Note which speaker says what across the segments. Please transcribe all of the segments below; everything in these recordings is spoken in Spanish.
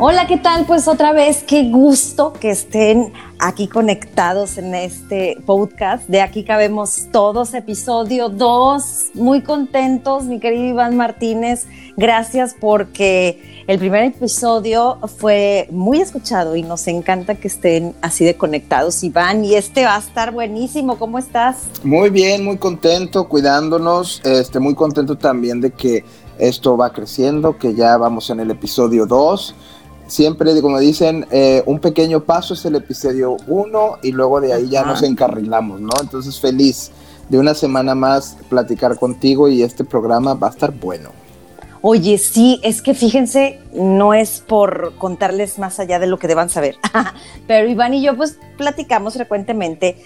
Speaker 1: Hola, ¿qué tal? Pues otra vez, qué gusto que estén aquí conectados en este podcast. De aquí cabemos todos, episodio 2. Muy contentos, mi querido Iván Martínez. Gracias porque el primer episodio fue muy escuchado y nos encanta que estén así de conectados, Iván. Y este va a estar buenísimo. ¿Cómo estás?
Speaker 2: Muy bien, muy contento, cuidándonos. Este, muy contento también de que esto va creciendo, que ya vamos en el episodio 2 siempre, como dicen, eh, un pequeño paso es el episodio 1 y luego de ahí ya nos encarrilamos, ¿no? Entonces feliz de una semana más platicar contigo y este programa va a estar bueno.
Speaker 1: Oye, sí, es que fíjense, no es por contarles más allá de lo que deban saber, pero Iván y yo pues platicamos frecuentemente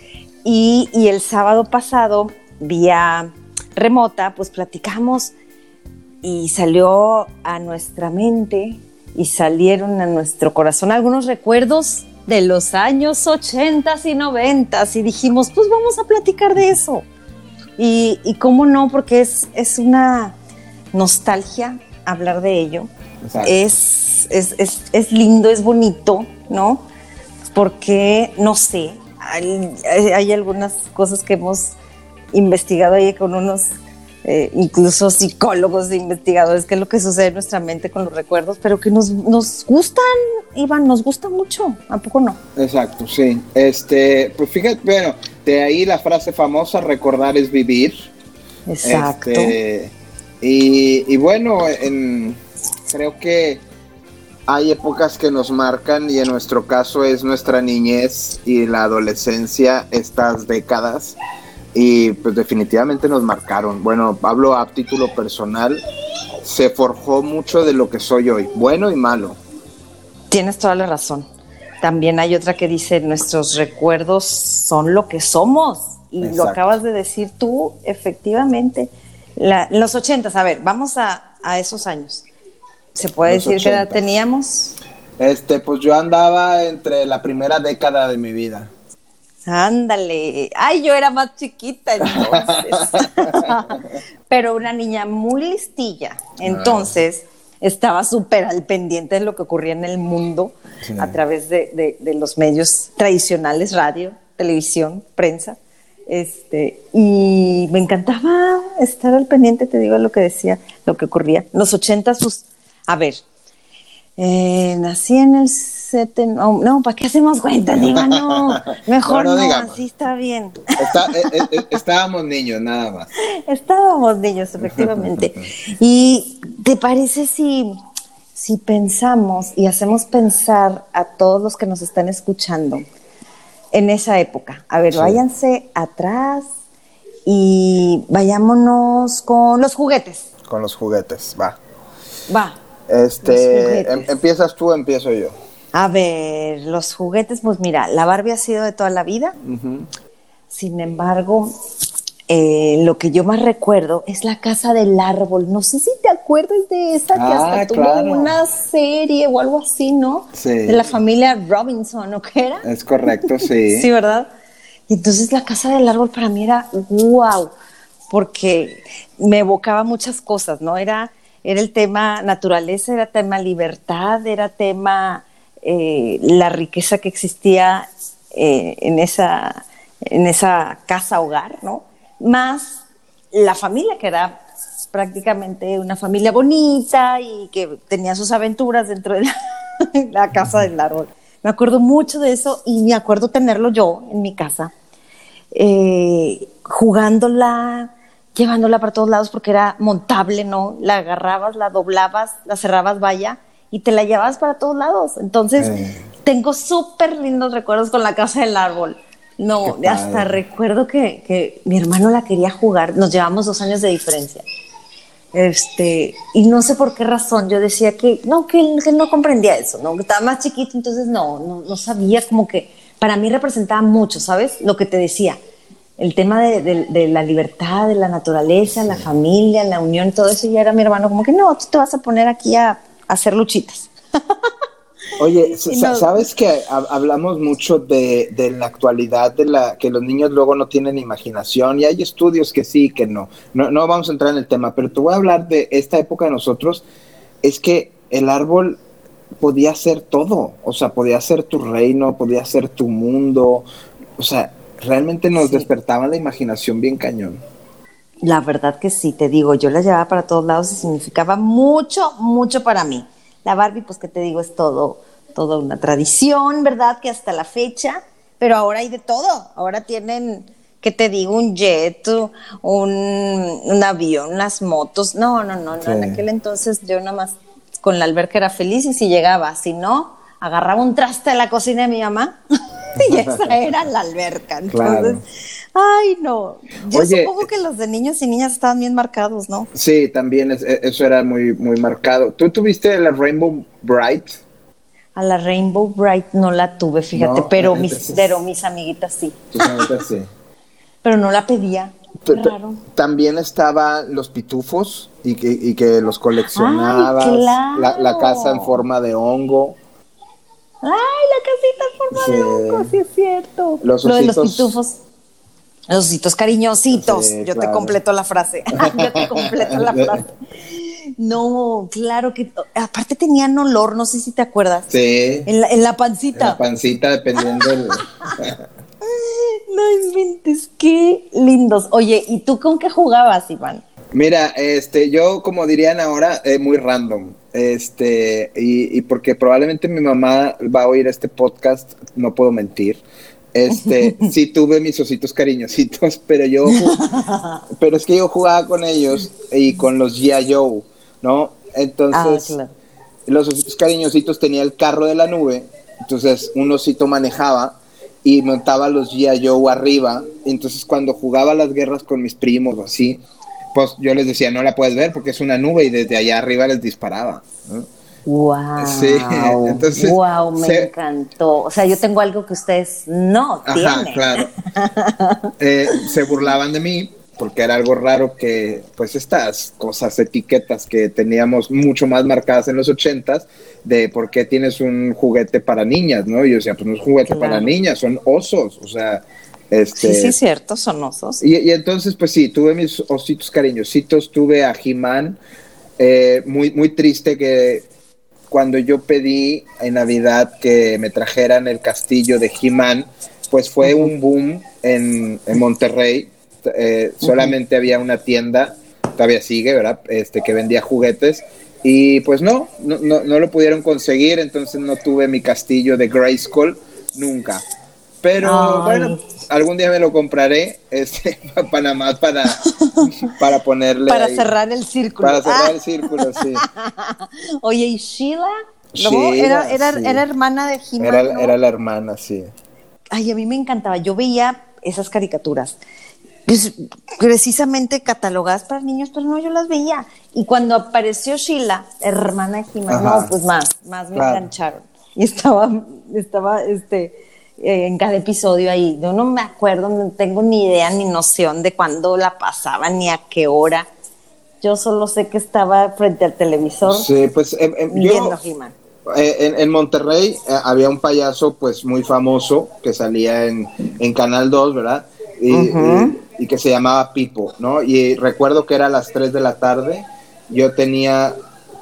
Speaker 1: y, y el sábado pasado, vía remota, pues platicamos y salió a nuestra mente y salieron a nuestro corazón algunos recuerdos de los años 80 y 90 y dijimos, pues vamos a platicar de eso. Y, y cómo no, porque es, es una nostalgia hablar de ello. Es, es, es, es, lindo, es bonito, ¿no? Porque, no sé, hay, hay algunas cosas que hemos investigado ahí con unos eh, incluso psicólogos e investigadores, qué es lo que sucede en nuestra mente con los recuerdos, pero que nos, nos gustan, Iván, nos gusta mucho, ¿a poco no?
Speaker 2: Exacto, sí. Este, pues fíjate, bueno, de ahí la frase famosa, recordar es vivir.
Speaker 1: Exacto.
Speaker 2: Este, y, y, bueno, en, creo que hay épocas que nos marcan y en nuestro caso es nuestra niñez y la adolescencia, estas décadas y pues definitivamente nos marcaron. Bueno, hablo a título personal, se forjó mucho de lo que soy hoy, bueno y malo.
Speaker 1: Tienes toda la razón. También hay otra que dice, nuestros recuerdos son lo que somos. Y lo acabas de decir tú, efectivamente. los ochentas, a ver, vamos a, a esos años. ¿Se puede decir qué edad teníamos?
Speaker 2: Este, pues yo andaba entre la primera década de mi vida.
Speaker 1: Ándale. Ay, yo era más chiquita entonces. Pero una niña muy listilla. Entonces, estaba súper al pendiente de lo que ocurría en el mundo a través de, los medios tradicionales, radio, televisión, prensa. Este, y me encantaba estar al pendiente, te digo lo que decía, lo que ocurría. Los ochentas, pues, a ver, eh, nací en el no, ¿para qué hacemos cuenta? Digo, no, mejor no, así está bien.
Speaker 2: Eh, eh, eh, estábamos niños, nada más.
Speaker 1: Estábamos niños, efectivamente. ¿Y te parece si, si pensamos y hacemos pensar a todos los que nos están escuchando en esa época? A ver, váyanse atrás y vayámonos con los juguetes.
Speaker 2: Con los juguetes, va.
Speaker 1: Va.
Speaker 2: Este, em, empiezas tú, empiezo yo.
Speaker 1: A ver, los juguetes, pues mira, la Barbie ha sido de toda la vida. Sin embargo, eh, lo que yo más recuerdo es la casa del árbol. No sé si te acuerdas de esa que hasta ah, tuvo una serie o algo así, ¿no?
Speaker 2: Sí.
Speaker 1: De la familia Robinson, ¿o qué era?
Speaker 2: Es correcto, sí.
Speaker 1: sí, ¿verdad? Y entonces la casa del árbol para mí era wow, porque me evocaba muchas cosas, ¿no? Era, era el tema naturaleza, era tema libertad, era tema eh, la riqueza que existía eh, en, esa, en esa casa hogar, ¿no? Más la familia, que era prácticamente una familia bonita y que tenía sus aventuras dentro de la, casa del árbol. Me acuerdo mucho de eso y me acuerdo tenerlo yo en mi casa, eh, jugándola, llevándola para todos lados porque era montable, ¿no? La agarrabas, la doblabas, la cerrabas, vaya, y te la llevabas para todos lados. Entonces, eh. tengo súper lindos recuerdos con la casa del árbol. No, hasta recuerdo que, que, mi hermano la quería jugar, nos llevamos dos años de diferencia. Este, y no sé por qué razón, yo decía que no, que, que no comprendía eso, ¿no? Que estaba más chiquito, entonces no, no, no, sabía, como que para mí representaba mucho, ¿sabes? Lo que te decía, el tema de, de, la libertad, de la naturaleza, la familia, la unión, todo eso, y era mi hermano como que no, tú te vas a poner aquí a hacer luchitas.
Speaker 2: Oye, ¿sabes que hablamos mucho de, la actualidad, de la que los niños luego no tienen imaginación y hay estudios que sí, que no. no. No vamos a entrar en el tema, pero te voy a hablar de esta época de nosotros. Es que el árbol podía ser todo, o sea, podía ser tu reino, podía ser tu mundo, o sea, realmente nos despertaba la imaginación bien cañón.
Speaker 1: La verdad que sí, te digo, yo la llevaba para todos lados y significaba mucho, mucho para mí. La Barbie, pues que te digo, es todo, toda una tradición, ¿verdad? Que hasta la fecha, pero ahora hay de todo. Ahora tienen, ¿qué te digo? Un jet, un, un avión, unas motos. No, no, no, no. En aquel entonces yo nada más con la alberca era feliz y si llegaba, si no, agarraba un traste de la cocina de mi mamá y esa era la alberca. Entonces, ay, no. Yo supongo que los de niños y niñas estaban bien marcados, ¿no?
Speaker 2: Sí, también e, eso era muy, muy marcado. ¿Tú tuviste la Rainbow Bright?
Speaker 1: A la Rainbow Bright no la tuve, fíjate, pero, mis, pero mis amiguitas sí.
Speaker 2: Tus amiguitas sí.
Speaker 1: pero no la pedía.
Speaker 2: También estaban los pitufos y que, y que los coleccionabas. la, casa en forma de hongo.
Speaker 1: Ay, la casita en forma de hongo, sí es cierto.
Speaker 2: Los
Speaker 1: Lo de los pitufos. Los ositos cariñositos. Yo te completo la frase. Yo te completo la frase. No, claro que. Aparte tenían olor, no sé si te acuerdas.
Speaker 2: Sí.
Speaker 1: En la, en la pancita. En
Speaker 2: la pancita, dependiendo del.
Speaker 1: No inventes, qué lindos. Oye, ¿y tú con qué jugabas, Iván?
Speaker 2: Mira, este, yo como dirían ahora, eh, muy random. Este, y, porque probablemente mi mamá va a oír este podcast, no puedo mentir. Este, sí tuve mis ositos cariñositos, pero yo, pero es que yo jugaba con ellos y con los G.I. Joe, ¿no? Entonces, ah, los ositos cariñositos tenía el carro de la nube, entonces un osito manejaba y montaba los G.I. Joe arriba. Entonces, cuando jugaba las guerras con mis primos o así, pues yo les decía, no la puedes ver porque es una nube y desde allá arriba les disparaba.
Speaker 1: Wow. Sí, entonces. Wow, me encantó. O sea, yo tengo algo que ustedes no tienen.
Speaker 2: claro. Eh, se burlaban de mí porque era algo raro que, pues, estas cosas, etiquetas que teníamos mucho más marcadas en los ochentas, de por qué tienes un juguete para niñas, ¿no? Y yo decía, pues no es juguete para niñas, son osos, o sea. Este,
Speaker 1: sí, sí, cierto, son osos.
Speaker 2: Y, entonces, pues sí, tuve mis ositos cariñositos, tuve a He-Man, eh, muy, muy triste que cuando yo pedí en Navidad que me trajeran el castillo de He-Man, pues fue un boom en, en Monterrey, eh, solamente había una tienda, todavía sigue, ¿verdad? Este, que vendía juguetes. Y pues no, no, no, lo pudieron conseguir, entonces no tuve mi castillo de Grayskull nunca. Pero bueno, algún día me lo compraré, este, para más para, para ponerle.
Speaker 1: Para cerrar el círculo.
Speaker 2: Para cerrar el círculo, sí.
Speaker 1: Oye, ¿y Sheila? era, era, era, hermana de Jimena.
Speaker 2: Era, era la hermana, sí.
Speaker 1: Ay, a mí me encantaba. Yo veía esas caricaturas pues, precisamente catalogadas para niños, pero no, yo las veía. Y cuando apareció Sheila, hermana de Jimena, no, pues más, más me engancharon. Y estaba, estaba, este, en cada episodio ahí. Yo no me acuerdo, no tengo ni idea ni noción de cuándo la pasaba, ni a qué hora. Yo solo sé que estaba frente al televisor
Speaker 2: sí, pues, em, em,
Speaker 1: viendo He-Man.
Speaker 2: Eh, en, Monterrey eh, había un payaso pues muy famoso que salía en, en Canal 2, ¿verdad? y, que se llamaba Pipo, ¿no? Y recuerdo que era a las 3 de la tarde, yo tenía,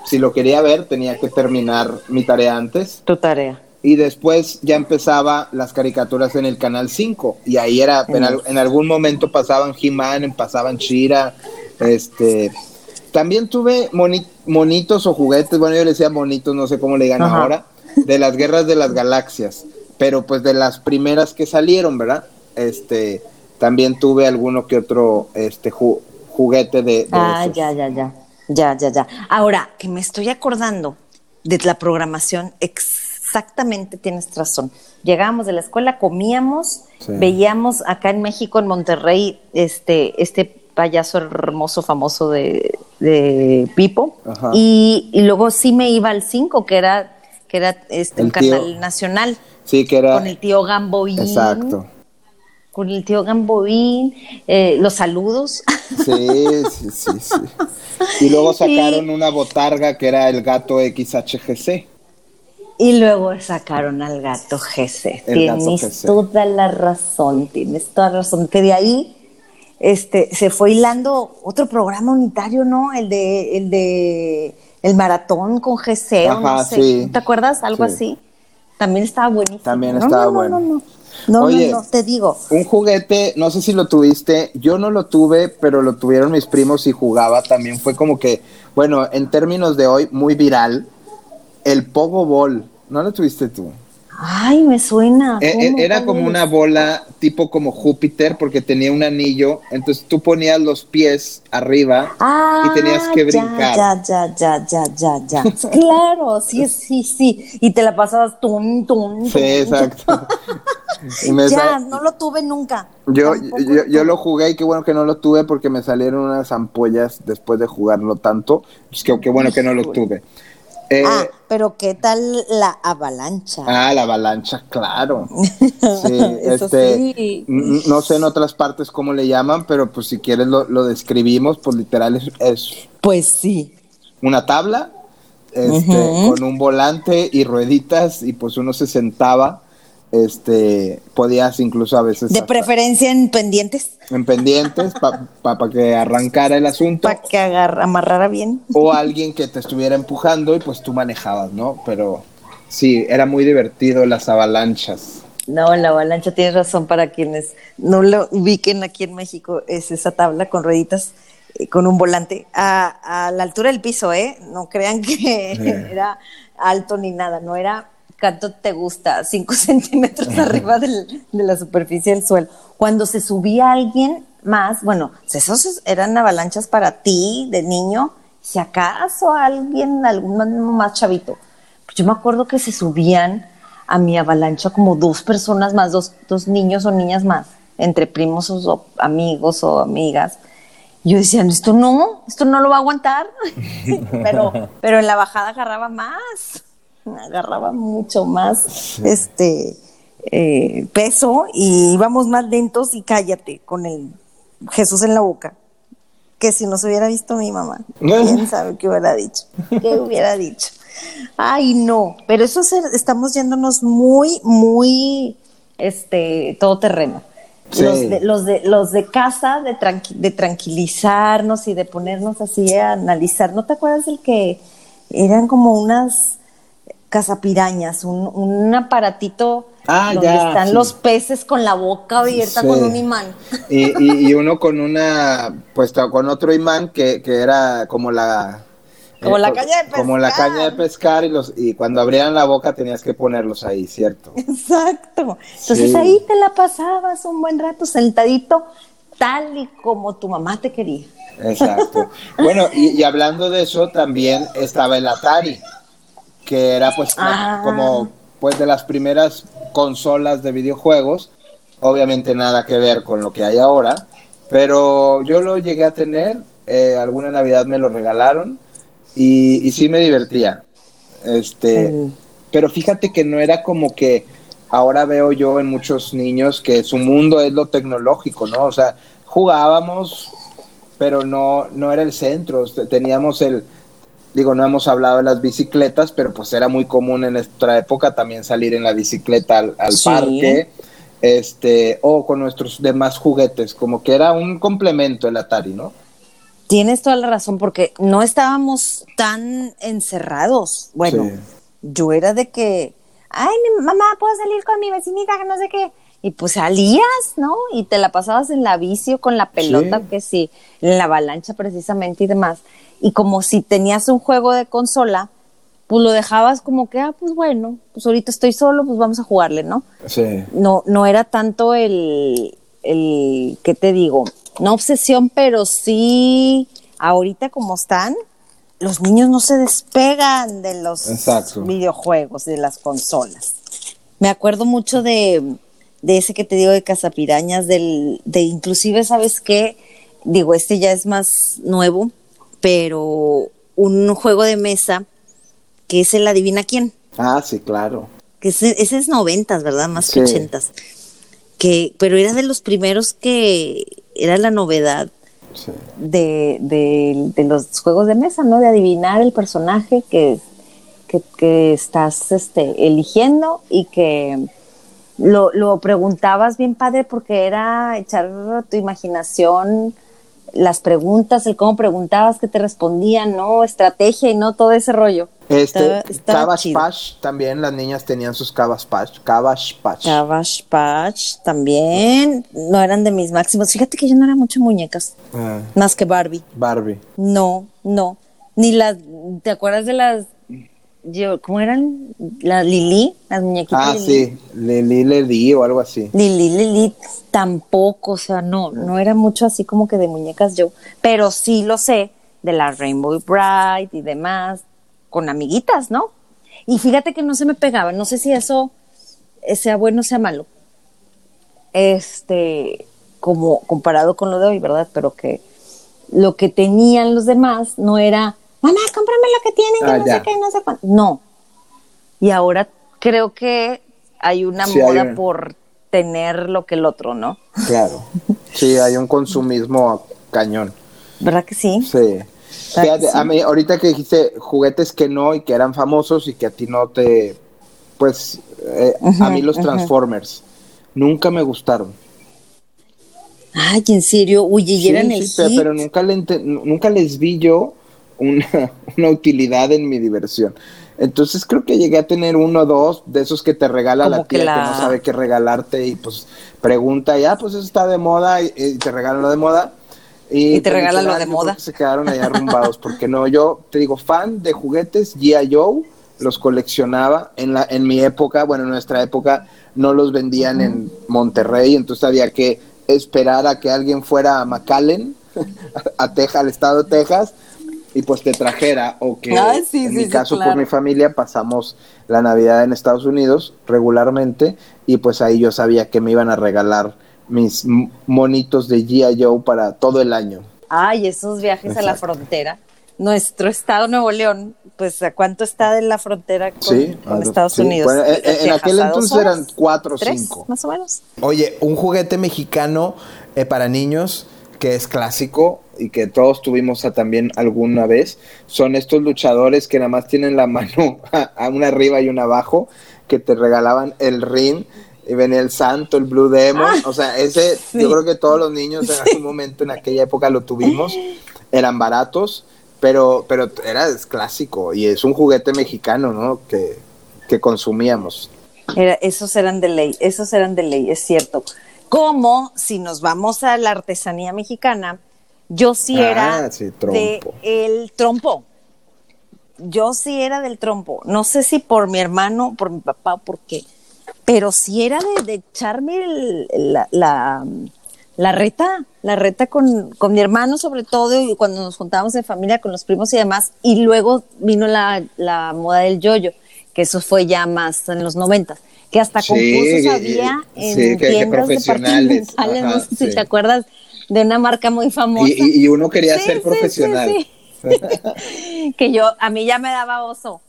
Speaker 2: si lo quería ver, tenía que terminar mi tarea antes.
Speaker 1: Tu tarea.
Speaker 2: Y después ya empezaba las caricaturas en el Canal 5, y ahí era, en, algún momento pasaban He-Man, pasaban Shira, este... También tuve monitos o juguetes, bueno, yo le decía monitos, no sé cómo le digan ahora, de las guerras de las galaxias, pero pues de las primeras que salieron, ¿verdad? Este, también tuve alguno que otro este juguete de,
Speaker 1: Ah, ya, ya, ya. Ya, ya, ya. Ahora, que me estoy acordando de la programación, exactamente tienes razón. Llegábamos de la escuela, comíamos, veíamos acá en México, en Monterrey, este, este payaso hermoso, famoso de, Pipo. Y, luego sí me iba al 5, que era, que era este, un canal nacional.
Speaker 2: Sí, que era.
Speaker 1: Con el tío Gamboín.
Speaker 2: Exacto
Speaker 1: con el tío Gamboín, eh, los saludos.
Speaker 2: Sí, sí, sí, sí. Y luego sacaron una botarga que era el gato XHGC.
Speaker 1: Y luego sacaron al gato GC. tienes toda la razón, tienes toda la razón. Que de ahí este, se fue hilando otro programa unitario, ¿no? El de, el de el maratón con GC, o no
Speaker 2: Ajá,
Speaker 1: sé,
Speaker 2: sí.
Speaker 1: ¿te acuerdas? Algo
Speaker 2: Sí.
Speaker 1: así. También estaba buenísimo.
Speaker 2: También estaba
Speaker 1: no, no,
Speaker 2: bueno.
Speaker 1: No, no, no,
Speaker 2: Oye.
Speaker 1: no, no, te digo.
Speaker 2: Un juguete, no sé si lo tuviste, yo no lo tuve, pero lo tuvieron mis primos y jugaba. También fue como que, bueno, en términos de hoy, muy viral, el Pogo Ball. ¿No lo tuviste tú?
Speaker 1: Ay, me suena.
Speaker 2: Eh, eh,
Speaker 1: ¿Cómo?
Speaker 2: Era
Speaker 1: ¿Cuál
Speaker 2: como una bola tipo como Júpiter porque tenía un anillo, entonces tú ponías los pies arriba
Speaker 1: Ah,
Speaker 2: y tenías que brincar.
Speaker 1: Ya, ya, ya, ya, ya, ya. claro, sí, sí, sí. Y te la pasabas tum, tum,
Speaker 2: Sí, exacto.
Speaker 1: Ya, no lo tuve nunca.
Speaker 2: yo, yo, yo lo jugué y qué bueno que no lo tuve porque me salieron unas ampollas después de jugarlo tanto. Pues que, qué bueno que no lo tuve. Eh,
Speaker 1: Ah, pero ¿qué tal la avalancha?
Speaker 2: Ah, la avalancha, claro. Sí, este,
Speaker 1: sí.
Speaker 2: no sé en otras partes cómo le llaman, pero pues si quieres lo, lo describimos, pues literal es, es
Speaker 1: Pues sí.
Speaker 2: una tabla este, con un volante y rueditas y pues uno se sentaba, este, podías incluso a veces
Speaker 1: De preferencia en pendientes,
Speaker 2: en pendientes para que arrancara el asunto
Speaker 1: para que agarra, amarrara bien.
Speaker 2: o alguien que te estuviera empujando y pues tú manejabas, ¿no? Pero sí, era muy divertido las avalanchas.
Speaker 1: No, la avalancha tienes razón para quienes no lo ubiquen aquí en México, es esa tabla con rueditas eh, con un volante a, a la altura del piso, ¿eh? No crean que era alto ni nada, no era, ¿cuánto te gusta? Cinco centímetros arriba del- de la superficie del suelo. Cuando se subía alguien más, bueno, esos eran avalanchas para ti de niño, si acaso alguien, algún más chavito. Yo me acuerdo que se subían a mi avalancha como dos personas más, dos, dos niños o niñas más, entre primos o, o amigos o amigas. Yo decía, esto no, esto no lo va a aguantar. pero, pero en la bajada agarraba más, agarraba mucho más este eh, peso y íbamos más lentos y cállate con el Jesús en la boca. Que si nos hubiera visto mi mamá, quién sabe qué hubiera dicho, qué hubiera dicho. Ay, no, pero eso se- estamos yéndonos muy, muy, este, todoterreno.
Speaker 2: Sí.
Speaker 1: Los, de, los, de, los de casa, de, tranqui- de tranquilizarnos y de ponernos así a analizar. ¿No te acuerdas del que eran como unas cazapirañas, un, un aparatito
Speaker 2: Ah,
Speaker 1: donde
Speaker 2: ya,
Speaker 1: están
Speaker 2: sí.
Speaker 1: los peces con la boca abierta
Speaker 2: Sí.
Speaker 1: con un imán?
Speaker 2: Y, y- y uno con una, pues con otro imán que, que era como la...
Speaker 1: Como la caña de
Speaker 2: Como la
Speaker 1: pescar.
Speaker 2: caña de pescar y, los, y cuando abrían la boca tenías que ponerlos ahí, ¿cierto?
Speaker 1: Exacto. Entonces
Speaker 2: Sí.
Speaker 1: ahí te la pasabas un buen rato sentadito, tal y como tu mamá te quería.
Speaker 2: Exacto. Bueno, y, y hablando de eso, también estaba el Atari, que era pues
Speaker 1: Ah.
Speaker 2: como pues de las primeras consolas de videojuegos, obviamente nada que ver con lo que hay ahora, pero yo lo llegué a tener, eh, alguna Navidad me lo regalaron y, y sí me divertía. Este,
Speaker 1: Mm.
Speaker 2: pero fíjate que no era como que ahora veo yo en muchos niños que su mundo es lo tecnológico, ¿no? O sea, jugábamos, pero no, no era el centro. Te- Teníamos el, digo, no hemos hablado de las bicicletas, pero pues era muy común en nuestra época también salir en la bicicleta al, al
Speaker 1: Sí.
Speaker 2: parque, este, o con nuestros demás juguetes, como que era un complemento el Atari, ¿no?
Speaker 1: Tienes toda la razón, porque no estábamos tan encerrados. Bueno,
Speaker 2: Sí.
Speaker 1: yo era de que, ay, mi mamá, puedo salir con mi vecinita, que no sé qué. Y pues salías, ¿no? Y te la pasabas en la bici o con la pelota,
Speaker 2: Sí.
Speaker 1: que sí, en la avalancha precisamente y demás. Y como si tenías un juego de consola, pues lo dejabas como que, ah, pues bueno, pues ahorita estoy solo, pues vamos a jugarle, ¿no?
Speaker 2: Sí.
Speaker 1: no, no era tanto el, el, ¿qué te digo? No obsesión, pero sí, ahorita como están, los niños no se despegan de los
Speaker 2: Exacto.
Speaker 1: videojuegos, de las consolas. Me acuerdo mucho de, de ese que te digo de Casapirañas, del, de inclusive, ¿sabes qué? Digo, este ya es más nuevo, pero un juego de mesa que es el Adivina quién
Speaker 2: Ah, sí, claro.
Speaker 1: que ese, ese es noventas, ¿verdad? Más que ochentas. Que, pero era de los primeros que era la novedad
Speaker 2: Sí.
Speaker 1: de, de- de los juegos de mesa, ¿no? De adivinar el personaje que, que, que estás este, eligiendo y que lo, lo preguntabas bien padre porque era echar tu imaginación las preguntas, el cómo preguntabas, que te respondían, ¿no? Estrategia y no todo ese rollo.
Speaker 2: Este, Cabash Patch, también las niñas tenían sus Cabash Patch. Cabash Patch.
Speaker 1: Cabash Patch también. No eran de mis máximos. Fíjate que yo no era mucho muñecas. Ah. Más que Barbie.
Speaker 2: Barbie.
Speaker 1: No, no. Ni las. ¿Te acuerdas de las yo, ¿cómo eran? La Lili, las muñequitas.
Speaker 2: Ah, sí, Lili Lili o algo así.
Speaker 1: Lili Lili tampoco, o sea, no, no era mucho así como que de muñecas yo, pero sí lo sé de la Rainbow Bright y demás, con amiguitas, ¿no? Y fíjate que no se me pegaba, no sé si eso sea bueno o sea malo. Este, como comparado con lo de hoy, ¿verdad? Pero que lo que tenían los demás no era mamá, cómprame lo que tienen, que ah, no sé qué, no sé cuánto. No. Y ahora creo que hay una moda por tener lo que el otro, ¿no?
Speaker 2: Claro. Sí, hay un consumismo cañón.
Speaker 1: ¿Verdad que sí?
Speaker 2: Sí. Fíjate, a mí, ahorita que dijiste juguetes que no y que eran famosos y que a ti no te. Pues, eh, a mí los Transformers nunca me gustaron.
Speaker 1: Ay, en serio, uy, y eran el
Speaker 2: sí, pero nunca, nunca les vi yo una, utilidad en mi diversión. Entonces creo que llegué a tener uno o dos de esos que te regala la tía que, no sabe qué regalarte y pues pregunta, ya, pues eso está de moda y, te regalan lo de moda.
Speaker 1: Y, te regalan lo de moda.
Speaker 2: Se quedaron ahí arrumbados, porque no, yo te digo, fan de juguetes, G.I. Joe, los coleccionaba en, la, en mi época, bueno, en nuestra época no los vendían en Monterrey, entonces había que esperar a que alguien fuera a McAllen, a Texas, al estado de Texas, y pues te trajera o que en mi caso por mi familia pasamos la Navidad en Estados Unidos regularmente y pues ahí yo sabía que me iban a regalar mis monitos de G.I. Joe para todo el año.
Speaker 1: Ay, esos viajes a la frontera. Nuestro estado Nuevo León, pues ¿a cuánto está de la frontera con, Estados Unidos?
Speaker 2: en, aquel entonces eran cuatro o cinco.
Speaker 1: Más o menos.
Speaker 2: Oye, un juguete mexicano eh, para niños que es clásico y que todos tuvimos también alguna vez, son estos luchadores que nada más tienen la mano a, una arriba y una abajo, que te regalaban el ring y venía el santo, el Blue Demon, ah, o sea, ese yo creo que todos los niños en algún momento en aquella época lo tuvimos, eran baratos, pero, pero era clásico y es un juguete mexicano, ¿no? Que, que consumíamos.
Speaker 1: Era, esos eran de ley, esos eran de ley, es cierto como si nos vamos a la artesanía mexicana, yo sí ah, era de el trompo. Yo sí era del trompo. No sé si por mi hermano, por mi papá, por qué. Pero sí era de, echarme la, la, reta, la reta con, con, mi hermano sobre todo, y cuando nos juntábamos en familia con los primos y demás. Y luego vino la, la moda del yoyo, que eso fue ya más en los noventas que hasta concursos había en tiendas departamentales, no sé si te acuerdas de una marca muy famosa.
Speaker 2: Y, uno quería ser profesional.
Speaker 1: que yo, a mí ya me daba oso.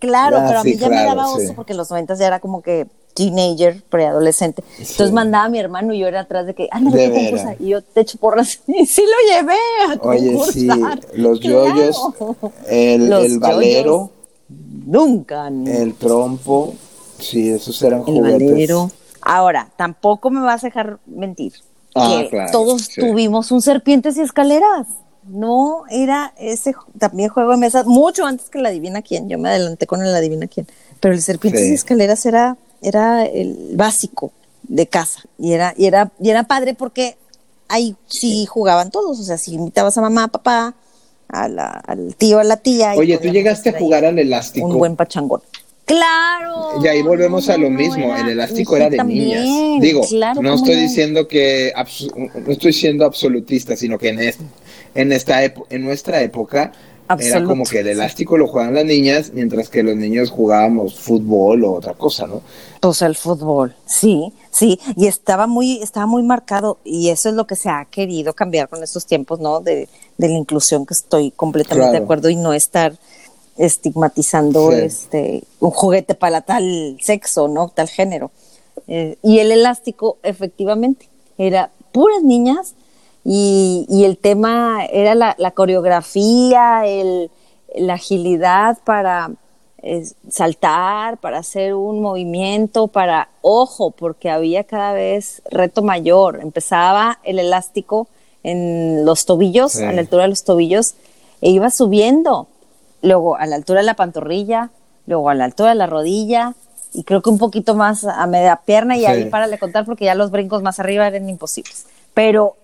Speaker 1: Claro, ah, pero a mí ya me daba oso porque en los noventas ya era como que teenager, preadolescente. Entonces mandaba a mi hermano y yo era atrás de que, ah, no, qué concursa. Y yo te echo porras. Y sí lo llevé a
Speaker 2: Oye, sí, los yoyos, el, el valero.
Speaker 1: Nunca.
Speaker 2: El trompo. Sí, esos eran el juguetes.
Speaker 1: Ahora, tampoco me vas a dejar mentir. Ah, que todos tuvimos un serpientes y escaleras. No, era ese también juego de mesa, mucho antes que la Divina Quién. Yo me adelanté con el Adivina Quién. Pero el serpientes y escaleras era, era el básico de casa. Y era, y era, y era padre porque ahí sí jugaban todos. O sea, si invitabas a mamá, a papá, a la, al tío, a la tía.
Speaker 2: Oye, ¿tú llegaste a jugar al elástico?
Speaker 1: Un buen pachangón. Claro.
Speaker 2: Y ahí volvemos a lo mismo, el elástico era de niñas. Digo, no estoy diciendo que no estoy siendo absolutista, sino que en en esta en nuestra época era como que el elástico lo jugaban las niñas, mientras que los niños jugábamos fútbol o otra cosa, ¿no?
Speaker 1: Pues el fútbol, sí, sí, y estaba muy, estaba muy marcado, y eso es lo que se ha querido cambiar con estos tiempos, ¿no? De, de la inclusión, que estoy completamente de acuerdo, y no estar estigmatizando este un juguete para tal sexo, ¿no? Tal género. Eh, y el elástico, efectivamente, era puras niñas y, el tema era la, coreografía, el, la agilidad para saltar, para hacer un movimiento, para, ojo, porque había cada vez reto mayor. Empezaba el elástico en los tobillos, a la altura de los tobillos, e iba subiendo, luego a la altura de la pantorrilla, luego a la altura de la rodilla, y creo que un poquito más a media pierna, y ahí para de contar porque ya los brincos más arriba eran imposibles. Pero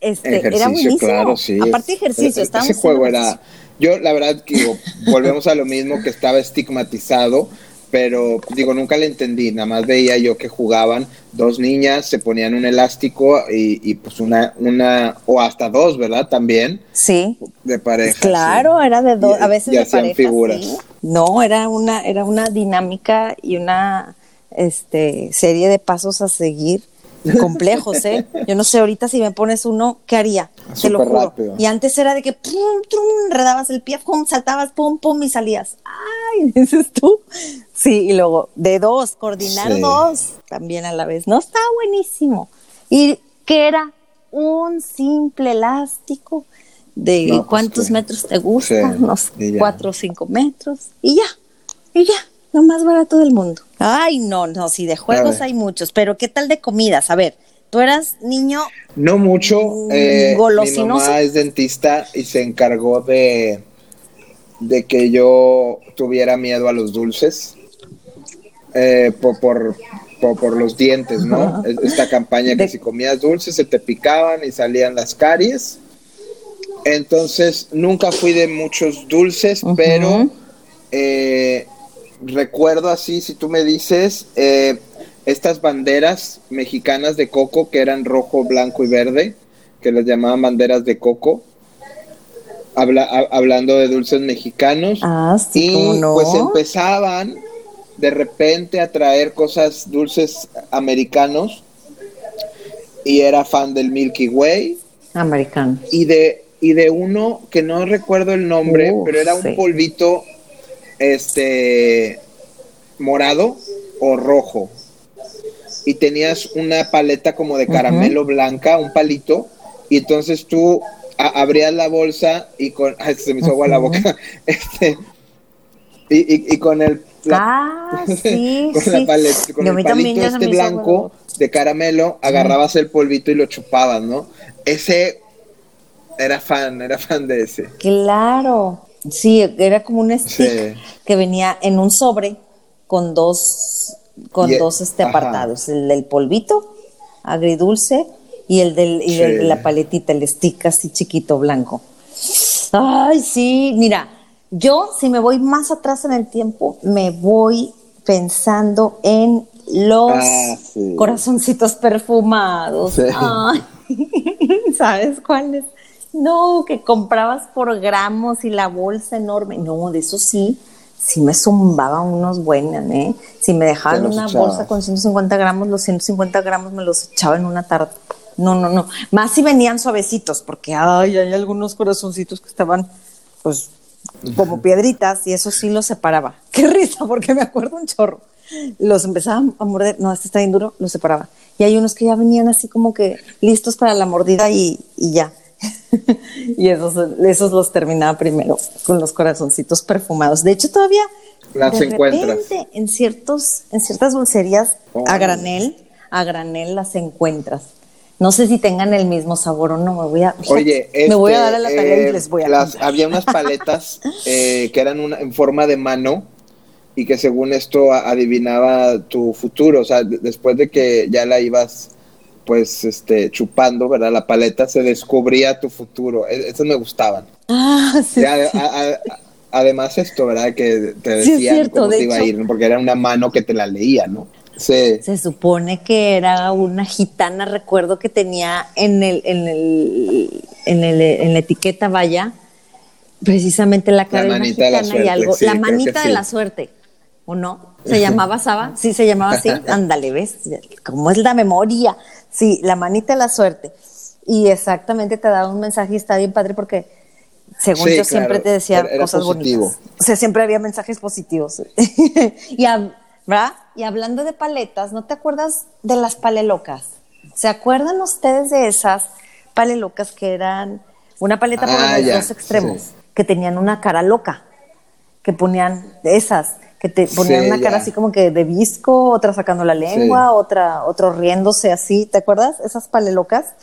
Speaker 1: este, era buenísimo. Claro, sí. Aparte ejercicio,
Speaker 2: Ese juego era, yo la verdad que volvemos a lo mismo que estaba estigmatizado pero digo, nunca le entendí, nada más veía yo que jugaban dos niñas, se ponían un elástico y, pues una, una, o hasta dos, ¿verdad? También.
Speaker 1: Sí.
Speaker 2: De pareja.
Speaker 1: Claro, era de dos, a veces de hacían figuras. No, era una, era una dinámica y una este, serie de pasos a seguir complejos, ¿eh? Yo no sé, ahorita si me pones uno, ¿qué haría? Te lo juro. Y antes era de que pum, trum, enredabas el pie, pum, saltabas, pum, pum, y salías. Ay, dices tú. Sí, y luego de dos, coordinar dos también a la vez. No, está buenísimo. ¿Y qué era? Un simple elástico de pues cuántos metros te gusta, unos cuatro o cinco metros, y ya, y ya lo más barato del mundo. Ay, no, no, sí, de juegos hay muchos, pero ¿qué tal de comidas? A ver, tú eras niño.
Speaker 2: No mucho. Mm, eh, mi mamá es dentista y se encargó de, de que yo tuviera miedo a los dulces eh, por, por, por, los dientes, ¿no? Esta campaña que si comías dulces se te picaban y salían las caries. Entonces, nunca fui de muchos dulces, pero eh, recuerdo así, si tú me dices, eh, estas banderas mexicanas de coco que eran rojo, blanco y verde, que las llamaban banderas de coco. hablando de dulces mexicanos.
Speaker 1: Ah, sí,
Speaker 2: y pues empezaban de repente a traer cosas dulces americanos. Y era fan del Milky Way.
Speaker 1: Americano.
Speaker 2: Y de, y de uno que no recuerdo el nombre, pero era un polvito este morado o rojo y tenías una paleta como de caramelo blanca, un palito, y entonces tú abrías la bolsa y con se me hizo agua la boca este y, y, con el
Speaker 1: ah, sí,
Speaker 2: con la paleta, con el palito este blanco de caramelo agarrabas el polvito y lo chupabas, ¿no? Ese era fan, era fan de ese.
Speaker 1: Claro. Sí, era como un stick que venía en un sobre con dos, con dos este, apartados, el del polvito agridulce y el, del, y de la paletita, el stick así chiquito blanco. Ay, sí, mira, yo si me voy más atrás en el tiempo, me voy pensando en los ah, corazoncitos perfumados. ¿Sabes cuáles? No, que comprabas por gramos y la bolsa enorme. No, de eso sí, sí me zumbaban unos buenos, ¿eh? Si me dejaban una bolsa con 150 gramos, los 150 gramos me los echaba en una tarde. No, no, no. Más si venían suavecitos, porque ay, hay algunos corazoncitos que estaban, pues, como piedritas, y eso sí los separaba. Qué risa, porque me acuerdo un chorro. Los empezaba a morder, no, este está bien duro, los separaba. Y hay unos que ya venían así como que listos para la mordida y, y ya. y esos, esos los terminaba primero con los corazoncitos perfumados. De hecho, todavía
Speaker 2: las encuentras
Speaker 1: en ciertos, en ciertas dulcerías a granel, a granel las encuentras. No sé si tengan el mismo sabor o no. Me voy a,
Speaker 2: Oye,
Speaker 1: me voy a dar a la tarea y eh, les voy a.
Speaker 2: Las, había unas paletas eh, que eran una, en forma de mano y que según esto adivinaba tu futuro. O sea, después de que ya la ibas pues este chupando, ¿verdad? La paleta se descubría tu futuro. E, esas me gustaban.
Speaker 1: Ah, sí.
Speaker 2: además esto, ¿verdad? Que te decían cómo te iba a ir, porque era una mano que te la leía, ¿no?
Speaker 1: Sí. Se supone que era una gitana, recuerdo que tenía en el, en el, en el, en la etiqueta, vaya, precisamente la cara de una gitana y algo. la manita de la suerte, ¿o no? ¿Se llamaba Saba? Sí, se llamaba así. Ándale, ¿ves? ¿Cómo es la memoria? Sí, la manita de la suerte. Y exactamente te daba un mensaje y está bien padre porque, según yo, siempre te decía cosas bonitas. O sea, siempre había mensajes positivos. y, ¿verdad? y hablando de paletas, ¿no te acuerdas de las palelocas? ¿Se acuerdan ustedes de esas palelocas que eran una paleta por ah, los dos extremos, que tenían una cara loca, que ponían esas? Que te ponían una cara así como que de visco, otra sacando la lengua, otra, otro riéndose así, ¿te acuerdas? Esas palelocas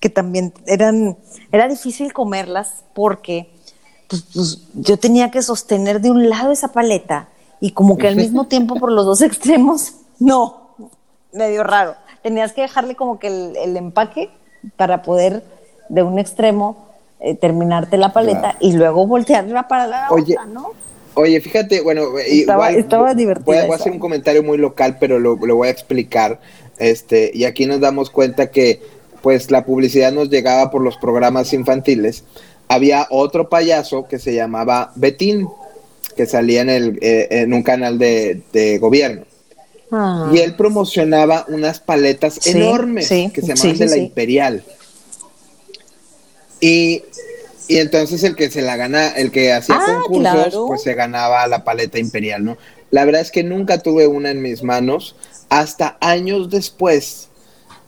Speaker 1: que también eran, era difícil comerlas porque pues, pues, yo tenía que sostener de un lado esa paleta y como que al mismo tiempo por los dos extremos, no, medio raro. Tenías que dejarle como que el, empaque para poder de un extremo eh, terminarte la paleta y luego voltearla para la otra, ¿no?
Speaker 2: Oye, fíjate, bueno,
Speaker 1: estaba, estaba divertido.
Speaker 2: Voy, a hacer un comentario muy local, pero lo, lo, voy a explicar. Este, y aquí nos damos cuenta que pues la publicidad nos llegaba por los programas infantiles. Había otro payaso que se llamaba Betín, que salía en, el, eh, en un canal de, gobierno. Ah. Y él promocionaba unas paletas enormes que se llamaban de la Imperial. Y y entonces el que se la gana, el que hacía ah, concursos, pues se ganaba la paleta imperial, ¿no? La verdad es que nunca tuve una en mis manos hasta años después,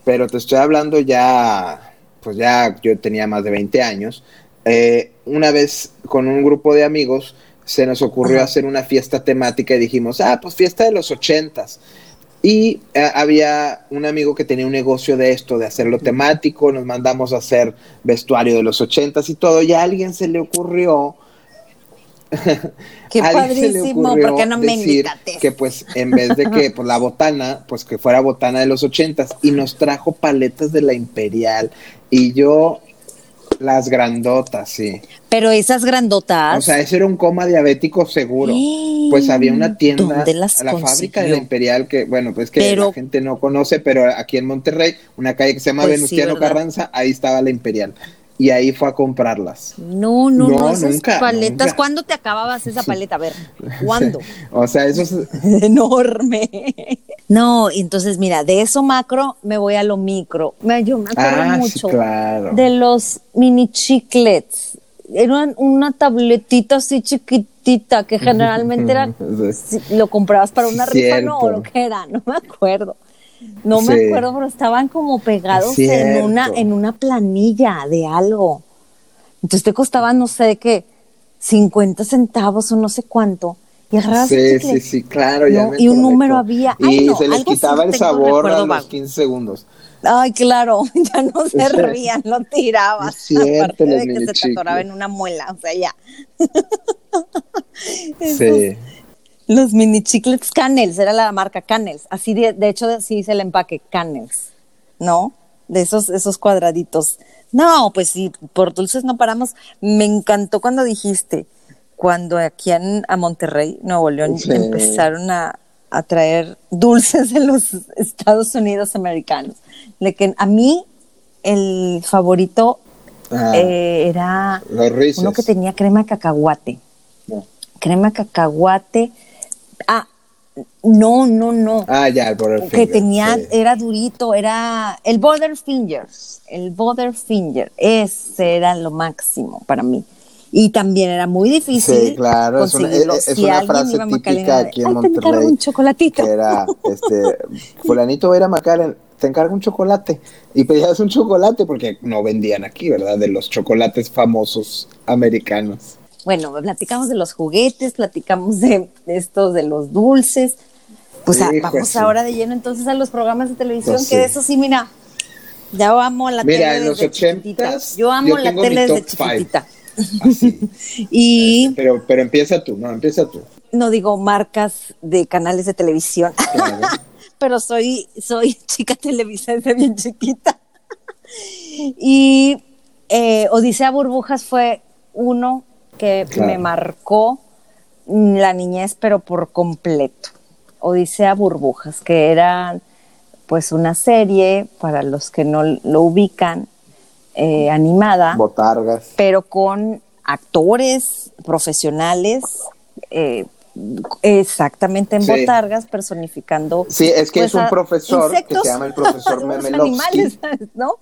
Speaker 2: pero te estoy hablando ya, pues ya yo tenía más de 20 años. Eh, una vez con un grupo de amigos se nos ocurrió hacer una fiesta temática y dijimos, ah, pues fiesta de los ochentas. Y eh, había un amigo que tenía un negocio de esto, de hacerlo temático, nos mandamos a hacer vestuario de los ochentas y todo, y a alguien se le ocurrió...
Speaker 1: Qué padrísimo, porque no me decir
Speaker 2: Que pues en vez de que pues, la botana, pues que fuera botana de los ochentas, y nos trajo paletas de la Imperial, y yo las grandotas, sí.
Speaker 1: Pero esas grandotas.
Speaker 2: O sea, ese era un coma diabético seguro. Pues había una tienda, la fábrica de la Imperial, que, bueno, pues que la gente no conoce, pero aquí en Monterrey, una calle que se llama pues Venustiano Carranza, ahí estaba la Imperial y ahí fue a comprarlas.
Speaker 1: No, no, no, esas paletas. ¿Cuándo te acababas esa paleta? A ver, ¿cuándo?
Speaker 2: o sea, eso es
Speaker 1: enorme. No, entonces mira, de eso macro me voy a lo micro. Yo me acuerdo ah, mucho de los mini chiclets. Era una tabletita así chiquitita que generalmente era, lo comprabas para una rifa, no, o lo que era, no me acuerdo. No me acuerdo, pero estaban como pegados en una, en una planilla de algo. Entonces te costaban, no sé qué, 50 centavos o no sé cuánto. Y
Speaker 2: sí, sí, sí, claro.
Speaker 1: y un número había.
Speaker 2: y se les quitaba el sabor a los 15 segundos.
Speaker 1: Ay, claro, ya no se reían, lo tirabas. Cierto, aparte de que se te atoraba en una muela, o sea, ya. sí. Los mini chiclets Canels, era la marca Canels. Así de, de hecho, así dice el empaque, Canels, ¿no? De esos, esos cuadraditos. No, pues sí, por dulces no paramos. Me encantó cuando dijiste, cuando aquí en, a Monterrey, Nuevo León, empezaron a, traer dulces de los Estados Unidos americanos. De que a mí el favorito ah. eh, era uno que tenía crema cacahuate. Crema cacahuate Ah, no, no, no.
Speaker 2: Ah, ya, el Finger.
Speaker 1: Que tenía, era durito, era el Border Fingers, el Border Finger, ese era lo máximo para mí. Y también era muy difícil.
Speaker 2: Sí, claro, es una, es, una frase típica aquí en Monterrey.
Speaker 1: Te un chocolatito.
Speaker 2: Que era, este, fulanito va a ir a Macalen, te encargo un chocolate. Y pedías un chocolate porque no vendían aquí, ¿verdad? De los chocolates famosos americanos.
Speaker 1: Bueno, platicamos de los juguetes, platicamos de, estos, de los dulces. Pues ah, vamos ahora de lleno entonces a los programas de televisión, pues que eso sí, mira, ya amo la
Speaker 2: mira,
Speaker 1: tele
Speaker 2: en los ochentas,
Speaker 1: Yo amo la tele desde chiquitita.
Speaker 2: y pero, pero empieza tú, no, empieza tú.
Speaker 1: No digo marcas de canales de televisión, pero soy, soy chica televisa desde bien chiquita. y eh, Odisea Burbujas fue uno que me marcó la niñez, pero por completo. Odisea Burbujas, que era pues una serie, para los que no lo ubican, eh, animada.
Speaker 2: Botargas.
Speaker 1: Pero con actores profesionales, eh, exactamente en botargas, personificando.
Speaker 2: Sí, es que es pues, un profesor que se llama el profesor Memelovsky. ¿no?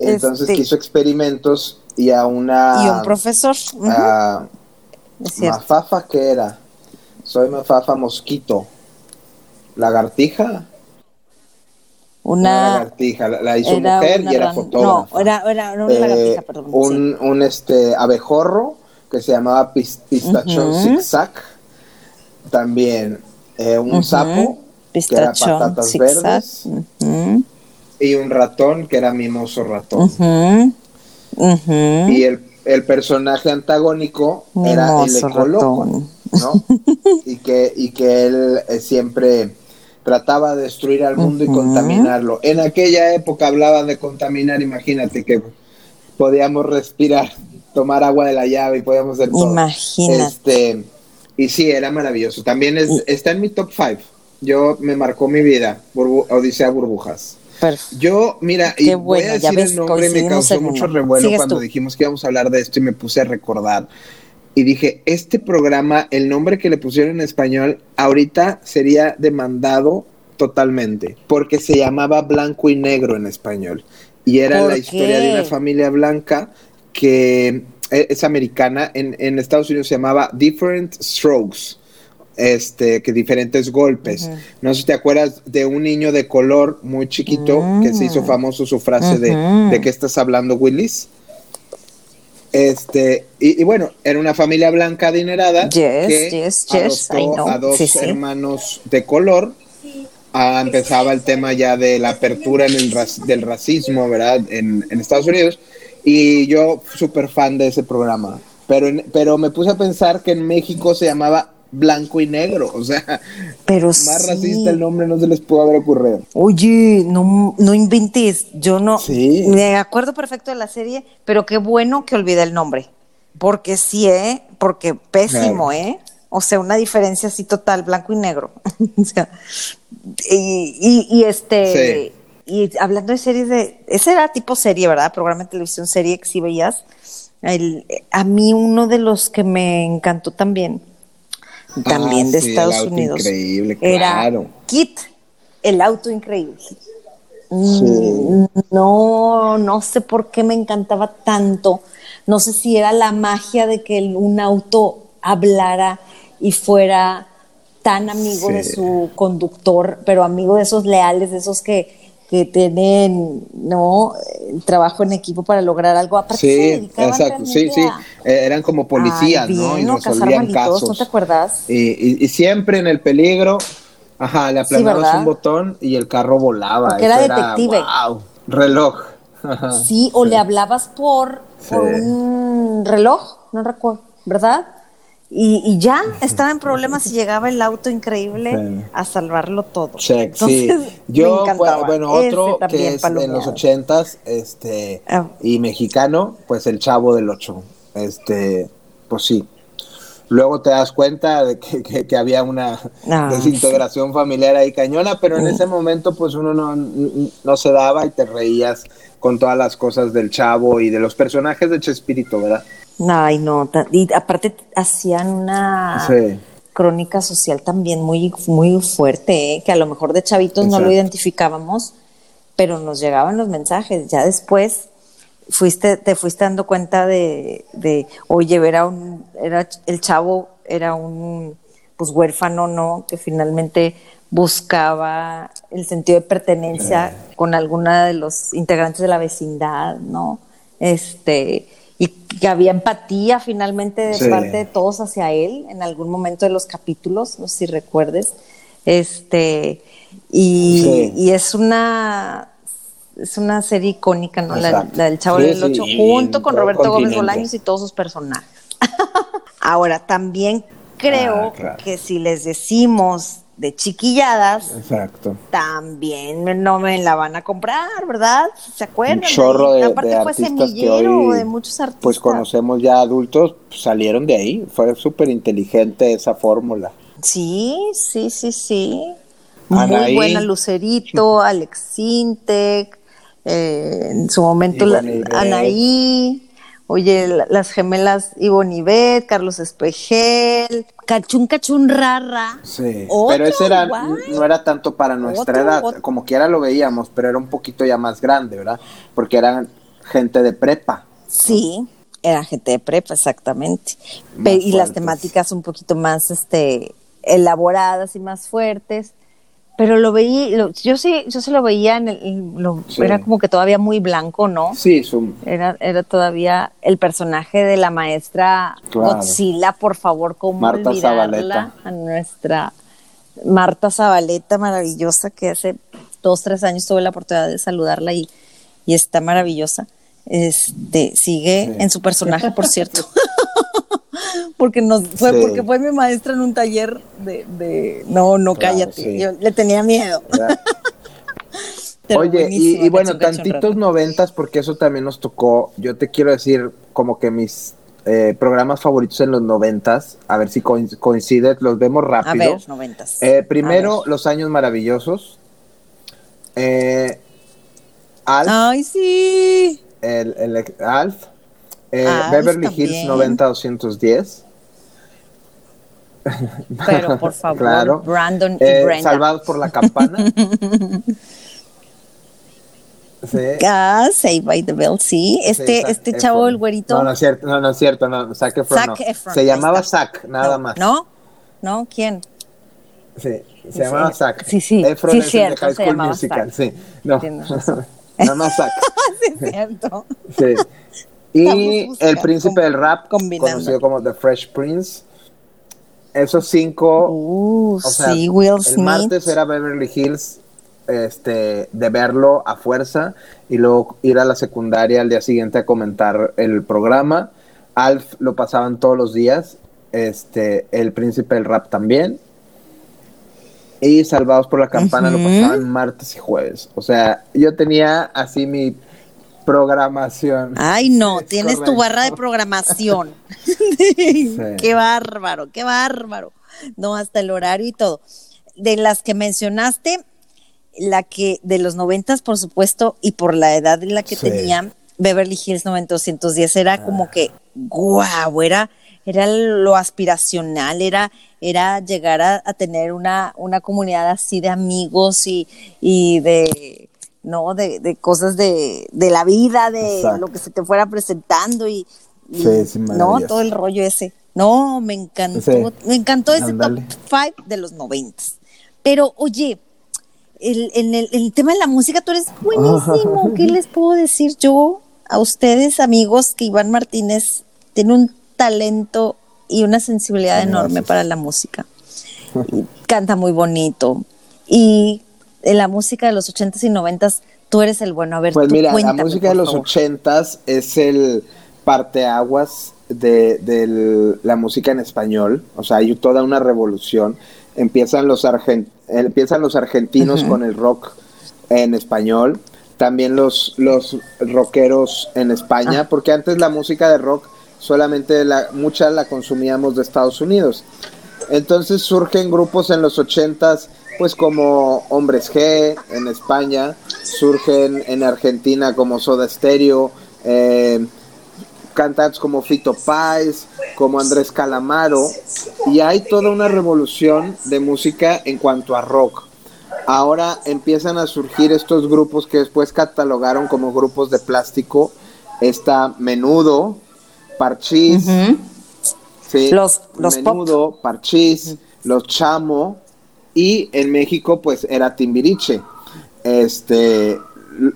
Speaker 2: Entonces este, hizo experimentos y a una...
Speaker 1: Y un profesor.
Speaker 2: A, Mafafa, ¿qué era? Soy Mafafa Mosquito. ¿Lagartija?
Speaker 1: Una,
Speaker 2: lagartija, la, hizo mujer y era fotógrafa.
Speaker 1: No, era, era una lagartija, perdón.
Speaker 2: Un, un este, abejorro que se llamaba Pistacho Zigzag. También eh, un sapo que era patatas verdes. Y un ratón que era Mimoso Ratón. Y el, el personaje antagónico era el ecólogo. ¿no? y, que, y que él eh, siempre trataba de destruir al mundo y contaminarlo. En aquella época hablaban de contaminar, imagínate que podíamos respirar, tomar agua de la llave y podíamos hacer todo.
Speaker 1: Imagínate.
Speaker 2: Este, y sí, era maravilloso. También es- está en mi top 5. Yo me marcó mi vida, Burbu- Odisea Burbujas.
Speaker 1: Perfecto.
Speaker 2: Yo, mira, y voy
Speaker 1: bueno,
Speaker 2: a decir
Speaker 1: ves,
Speaker 2: el nombre y me causó
Speaker 1: en
Speaker 2: mucho revuelo
Speaker 1: Sigues
Speaker 2: cuando
Speaker 1: tú.
Speaker 2: dijimos que íbamos a hablar de esto y me puse a recordar. Y dije, este programa, el nombre que le pusieron en español, ahorita sería demandado totalmente, porque se llamaba Blanco y Negro en español. Y era
Speaker 1: ¿Por
Speaker 2: la historia de una familia blanca que eh, es americana, en, en Estados Unidos se llamaba Different Strokes. Este, que diferentes golpes. No sé si te acuerdas de un niño de color muy chiquito que se hizo
Speaker 1: Mm.
Speaker 2: famoso su frase de, de qué estás hablando, Willis. Este, y, y bueno, era una familia blanca adinerada
Speaker 1: Yes,
Speaker 2: que
Speaker 1: yes, yes, I
Speaker 2: adoptó
Speaker 1: know.
Speaker 2: a dos
Speaker 1: Sí, sí.
Speaker 2: hermanos de color. Ah, empezaba el tema ya de la apertura en el rac- del racismo, ¿verdad? En, en Estados Unidos. Y yo súper fan de ese programa. Pero, en- pero me puse a pensar que en México se llamaba Blanco y Negro. O sea,
Speaker 1: Pero
Speaker 2: más
Speaker 1: sí.
Speaker 2: racista el nombre no se les pudo haber ocurrido.
Speaker 1: Oye, no, no inventes. Yo no.
Speaker 2: Sí.
Speaker 1: Me acuerdo perfecto de la serie, pero qué bueno que olvidé el nombre. Porque sí, ¿eh? Porque pésimo,
Speaker 2: Claro.
Speaker 1: ¿eh? O sea, una diferencia así total, blanco y negro. o sea, y, y, y este. Y hablando de series de. Ese era tipo serie, ¿verdad? Programa de televisión, serie que sí veías. El- a mí, uno de los que me encantó también, también
Speaker 2: Ah,
Speaker 1: de
Speaker 2: sí, el
Speaker 1: Estados
Speaker 2: auto
Speaker 1: Unidos,
Speaker 2: increíble,
Speaker 1: era
Speaker 2: claro.
Speaker 1: Kit, el auto increíble.
Speaker 2: Sí.
Speaker 1: Mm, No, no sé por qué me encantaba tanto. No sé si era la magia de que un auto hablara y fuera tan amigo
Speaker 2: Sí.
Speaker 1: de su conductor, pero amigo de esos leales, de esos que, que tienen no el trabajo en equipo para lograr algo. Aparte
Speaker 2: Sí, exacto, sí, sí. Eh, eran como policías, ¿no? Y
Speaker 1: ¿no?
Speaker 2: Resolvían casos.
Speaker 1: ¿no te acuerdas?
Speaker 2: Y, y- y siempre en el peligro, ajá, le aplanabas un botón y el carro volaba.
Speaker 1: Porque era detective.
Speaker 2: wow, reloj. Ajá.
Speaker 1: Sí, o le hablabas por, por
Speaker 2: Sí.
Speaker 1: un reloj, no recuerdo, ¿verdad? Y, y ya estaba en problemas y llegaba el auto increíble
Speaker 2: Sí.
Speaker 1: a salvarlo todo.
Speaker 2: Check, sí.
Speaker 1: Entonces,
Speaker 2: Yo,
Speaker 1: me encantaba.
Speaker 2: bueno, otro que es en los ochentas, este,
Speaker 1: Ah.
Speaker 2: y mexicano, pues el Chavo del Ocho. Este, pues sí. Luego te das cuenta de que, que- que había una
Speaker 1: Ah,
Speaker 2: desintegración familiar ahí cañona, pero en ese momento pues uno no, no se daba y te reías con todas las cosas del Chavo y de los personajes de Chespirito, ¿verdad?
Speaker 1: Ay, no. Y aparte hacían una
Speaker 2: Sí.
Speaker 1: crónica social también muy, muy fuerte, ¿eh? que a lo mejor de chavitos no lo identificábamos, pero nos llegaban los mensajes. Ya después fuiste, te fuiste dando cuenta de, de oye, era un, era el chavo, era un pues huérfano, ¿no? Que finalmente buscaba el sentido de pertenencia con alguna de los integrantes de la vecindad, ¿no? Este, y que había empatía finalmente de
Speaker 2: Sí.
Speaker 1: parte de todos hacia él en algún momento de los capítulos, no sé si recuerdes. Este, y,
Speaker 2: Sí.
Speaker 1: y es una es una serie icónica, ¿no? La, del Chavo
Speaker 2: Sí,
Speaker 1: del Ocho, junto con Roberto Gómez. Bolaños y todos sus personajes. Ahora, también creo
Speaker 2: Ah, claro.
Speaker 1: que si les decimos de chiquilladas,
Speaker 2: Exacto.
Speaker 1: también no me la van a comprar, ¿verdad? ¿Se acuerdan?
Speaker 2: Un chorro de, de
Speaker 1: fue
Speaker 2: artistas que hoy
Speaker 1: de muchos artistas.
Speaker 2: pues conocemos ya adultos, pues, salieron de ahí. Fue súper inteligente esa fórmula.
Speaker 1: Sí, sí, sí, sí. Muy buena Lucerito, Alex Sintek, eh, en su momento la-. Anaí, oye, la- las gemelas Ivonne Ivet, Carlos Espejel, Cachún Cachún Rara.
Speaker 2: Sí,
Speaker 1: Otro,
Speaker 2: pero ese era, no era tanto para nuestra
Speaker 1: Otro,
Speaker 2: edad,
Speaker 1: otro.
Speaker 2: como quiera lo veíamos, pero era un poquito ya más grande, ¿verdad? Porque eran gente de prepa.
Speaker 1: Sí, era gente de prepa, exactamente. Y las temáticas un poquito más este elaboradas y más fuertes. Pero lo veía, lo- yo sí, yo se lo veía en el, lo-
Speaker 2: Sí.
Speaker 1: era como que todavía muy blanco, ¿no?
Speaker 2: Sí, su,
Speaker 1: Era, era todavía el personaje de la maestra
Speaker 2: Claro.
Speaker 1: Godzilla, por favor, ¿cómo
Speaker 2: Marta
Speaker 1: olvidarla?
Speaker 2: Zabaleta.
Speaker 1: A nuestra Marta Zabaleta, maravillosa, que hace dos, tres años tuve la oportunidad de saludarla y, y está maravillosa. Este, sigue en su personaje, por cierto. porque nos fue porque fue mi maestra en un taller de, no, no cállate. Yo le tenía miedo.
Speaker 2: Oye, y, bueno, tantitos noventas, porque eso también nos tocó. Yo te quiero decir, como que mis eh, programas favoritos en los noventas, a ver si coincide, los vemos rápido. A ver,
Speaker 1: noventas.
Speaker 2: Eh, primero, Los Años Maravillosos. Eh,
Speaker 1: Alf. Ay, sí.
Speaker 2: El, el Alf. Eh, Beverly Hills 90210.
Speaker 1: Pero por favor, Brandon y
Speaker 2: eh, Salvados por la campana.
Speaker 1: sí. Ah, Saved by the Bell, sí. Este, este chavo, el güerito.
Speaker 2: No, no es cierto, no, no es cierto, no, Zac Efron, Se llamaba Zac, nada más.
Speaker 1: ¿No? ¿No? ¿Quién?
Speaker 2: Sí, se llamaba Zac.
Speaker 1: Sí, sí.
Speaker 2: Efron
Speaker 1: sí,
Speaker 2: es
Speaker 1: cierto,
Speaker 2: de High School Musical, sí. No. nada más Zac.
Speaker 1: sí, es cierto.
Speaker 2: Sí. Y El Príncipe del Rap, conocido como The Fresh Prince. Esos cinco.
Speaker 1: Uh, sí, Will
Speaker 2: el martes era Beverly Hills este, de verlo a fuerza y luego ir a la secundaria al día siguiente a comentar el programa. Alf lo pasaban todos los días, este, el príncipe del rap también. Y Salvados por la Campana lo pasaban martes y jueves. O sea, yo tenía así mi programación.
Speaker 1: Ay, no, tienes tu barra de programación. Qué bárbaro, qué bárbaro. No, hasta el horario y todo. De las que mencionaste, la que de los noventas, por supuesto, y por la edad en la que tenía, Beverly Hills 90210 era como ah. que, guau, era, era lo aspiracional, era, era llegar a, tener una, una comunidad así de amigos y, y de ¿no? De, de cosas de, de, la vida, de lo que se te fuera presentando y, no, todo el rollo ese. No, me encantó, me encantó ese top five de los noventas. Pero oye, el, en el, el, tema de la música, tú eres buenísimo. ¿Qué les puedo decir yo a ustedes, amigos, que Iván Martínez tiene un talento y una sensibilidad enorme para la música? canta muy bonito. Y en la música de los ochentas y noventas, tú eres el bueno. A ver,
Speaker 2: pues mira, la música de los ochentas es el parteaguas de, de la música en español. O sea, hay toda una revolución empiezan los, empiezan los argentinos con el rock en español, también los, los rockeros en España, ah. porque antes la música de rock solamente la, mucha la consumíamos de Estados Unidos. Entonces surgen grupos en los ochentas, pues como Hombres G en España, surgen en Argentina como Soda Stereo, eh, cantantes como Fito Páez, como Andrés Calamaro, y hay toda una revolución de música en cuanto a rock. Ahora empiezan a surgir estos grupos que después catalogaron como grupos de plástico. Está Menudo, Parchís,
Speaker 1: los, los
Speaker 2: Menudo, Parchís, Los Chamo, y en México pues era Timbiriche. Este,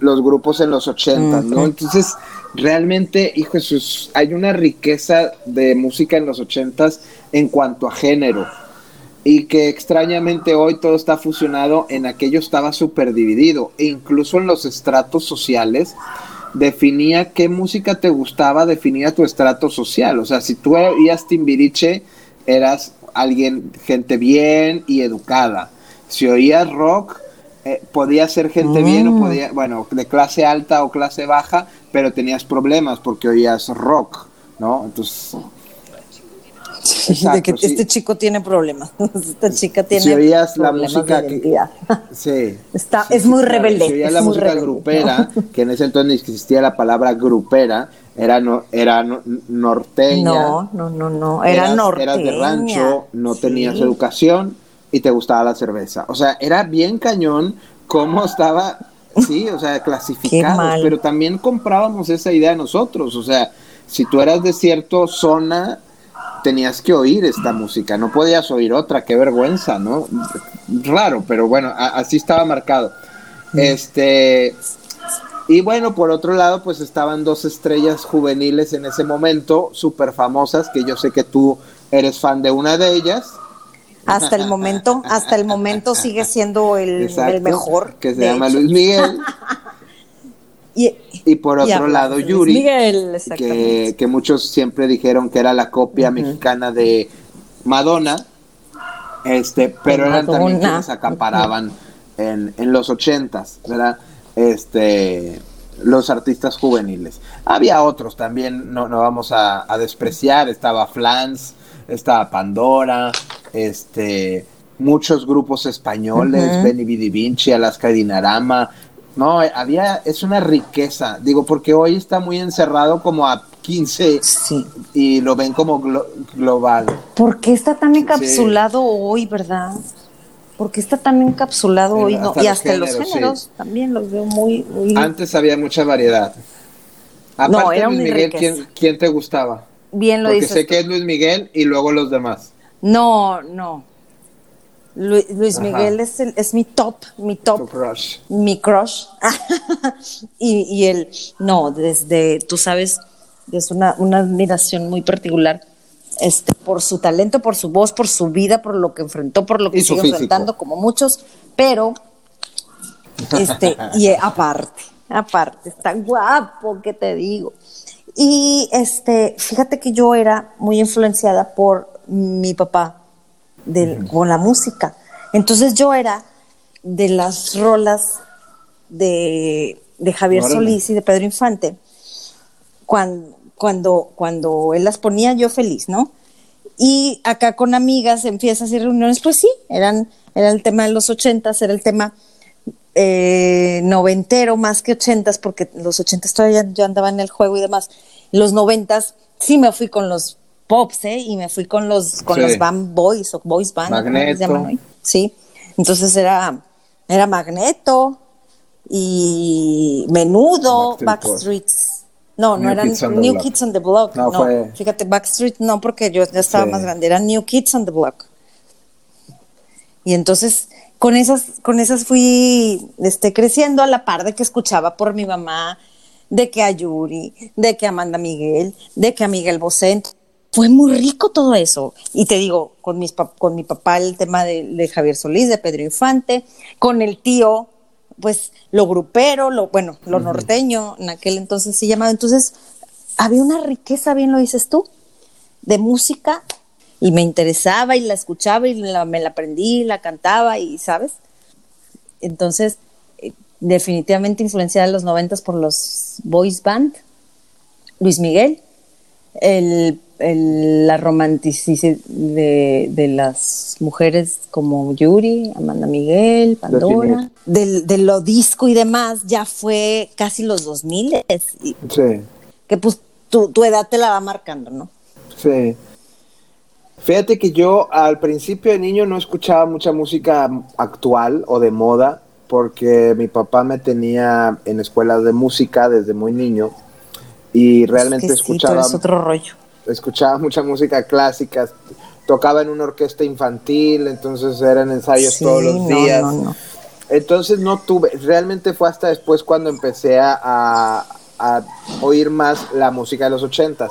Speaker 2: los grupos en los 80, ¿no? Entonces, realmente, hijo Jesús, hay una riqueza de música en los ochentas en cuanto a género. Y que extrañamente hoy todo está fusionado, en aquello estaba súper dividido. E incluso en los estratos sociales, definía qué música te gustaba, definía tu estrato social. O sea, si tú oías Timbiriche, eras alguien, gente bien y educada. Si oías rock, eh, podía ser gente bien o mm. podía, bueno, de clase alta o clase baja, pero tenías problemas porque oías rock, ¿no? Entonces...
Speaker 1: de que este chico tiene problemas, esta chica tiene
Speaker 2: si oías la música que, sí,
Speaker 1: Está, es muy rebelde. Si
Speaker 2: oías la música grupera, que en ese entonces existía la palabra grupera, era no, era norteña.
Speaker 1: No, no, no, no, era norteña.
Speaker 2: Eras de rancho, no tenías educación y te gustaba la cerveza. O sea, era bien cañón cómo estaba, sí, o sea, clasificados, pero también comprábamos esa idea nosotros. O sea, si tú eras de cierta zona, tenías que oír esta música, no podías oír otra, qué vergüenza, ¿no? Raro, pero bueno, así estaba marcado. Este, y bueno, por otro lado, pues estaban dos estrellas juveniles en ese momento, súper famosas, que yo sé que tú eres fan de una de ellas,
Speaker 1: hasta el momento, hasta el momento sigue siendo el, el mejor.
Speaker 2: Que se llama Luis Miguel. y, por otro lado, Yuri, Miguel, que, que, muchos siempre dijeron que era la copia mexicana de Madonna, este, pero eran también quienes acaparaban en, en los ochentas, ¿verdad? Este, los artistas juveniles. Había otros también, no, no vamos a, despreciar, estaba Flans, estaba Pandora, este, muchos grupos españoles, Benny Vidi Vinci, Alaska Dinarama, no, había, es una riqueza, digo, porque hoy está muy encerrado como a 15 y lo ven como global.
Speaker 1: ¿Por qué está tan encapsulado hoy, verdad? Porque está tan encapsulado hoy, no? y hasta los géneros también los veo muy,
Speaker 2: Antes había mucha variedad. Aparte no, era Luis Miguel, ¿quién, te gustaba?
Speaker 1: Bien lo
Speaker 2: Porque sé que es Luis Miguel y luego los demás.
Speaker 1: No, no. Luis, Miguel es, el, es mi top, mi top,
Speaker 2: crush.
Speaker 1: mi crush. y, y él, no, desde, tú sabes, es una, una admiración muy particular este, por su talento, por su voz, por su vida, por lo que enfrentó, por lo que sigue enfrentando, como muchos, pero, este, y aparte, aparte, está guapo, que te digo. Y este, fíjate que yo era muy influenciada por mi papá con la música. Entonces yo era de las rolas de, Javier Solís y de Pedro Infante, cuando, cuando, cuando él las ponía yo feliz, ¿no? Y acá con amigas en fiestas y reuniones, pues sí, eran, era el tema de los ochentas, era el tema eh, noventero más que ochentas, porque los ochentas todavía yo andaba en el juego y demás. Los noventas sí me fui con los pops, ¿eh? Y me fui con los, con los band boys o boys band,
Speaker 2: Magneto. se llaman hoy?
Speaker 1: Sí. Entonces era, era Magneto y Menudo, Backstreets. No, no eran New Kids on the Block. No, fíjate, Backstreet no, porque yo ya estaba más grande, eran New Kids on the Block. Y entonces con esas, con esas fui este, creciendo a la par de que escuchaba por mi mamá, de que a Yuri, de que a Amanda Miguel, de que a Miguel Bosé fue muy rico todo eso. Y te digo, con, mis, con mi papá el tema de, Javier Solís, de Pedro Infante, con el tío, pues lo grupero, lo, bueno, lo norteño, en aquel entonces se llamaba. Entonces, había una riqueza, bien lo dices tú, de música y me interesaba y la escuchaba y me la aprendí, la cantaba y, ¿sabes? Entonces, eh, definitivamente influenciada en los noventas por los boys band, Luis Miguel, el la romanticidad de, las mujeres como Yuri, Amanda Miguel, Pandora, de lo disco y demás, ya fue casi los 2000.
Speaker 2: Sí.
Speaker 1: Que pues tu, tu edad te la va marcando, ¿no?
Speaker 2: Sí. Fíjate que yo al principio de niño no escuchaba mucha música actual o de moda porque mi papá me tenía en escuelas de música desde muy niño y realmente es escuchaba
Speaker 1: otro rollo
Speaker 2: escuchaba mucha música clásica, tocaba en una orquesta infantil, entonces eran ensayos todos los días. entonces no tuve, realmente fue hasta después cuando empecé a, oír más la música de los ochentas.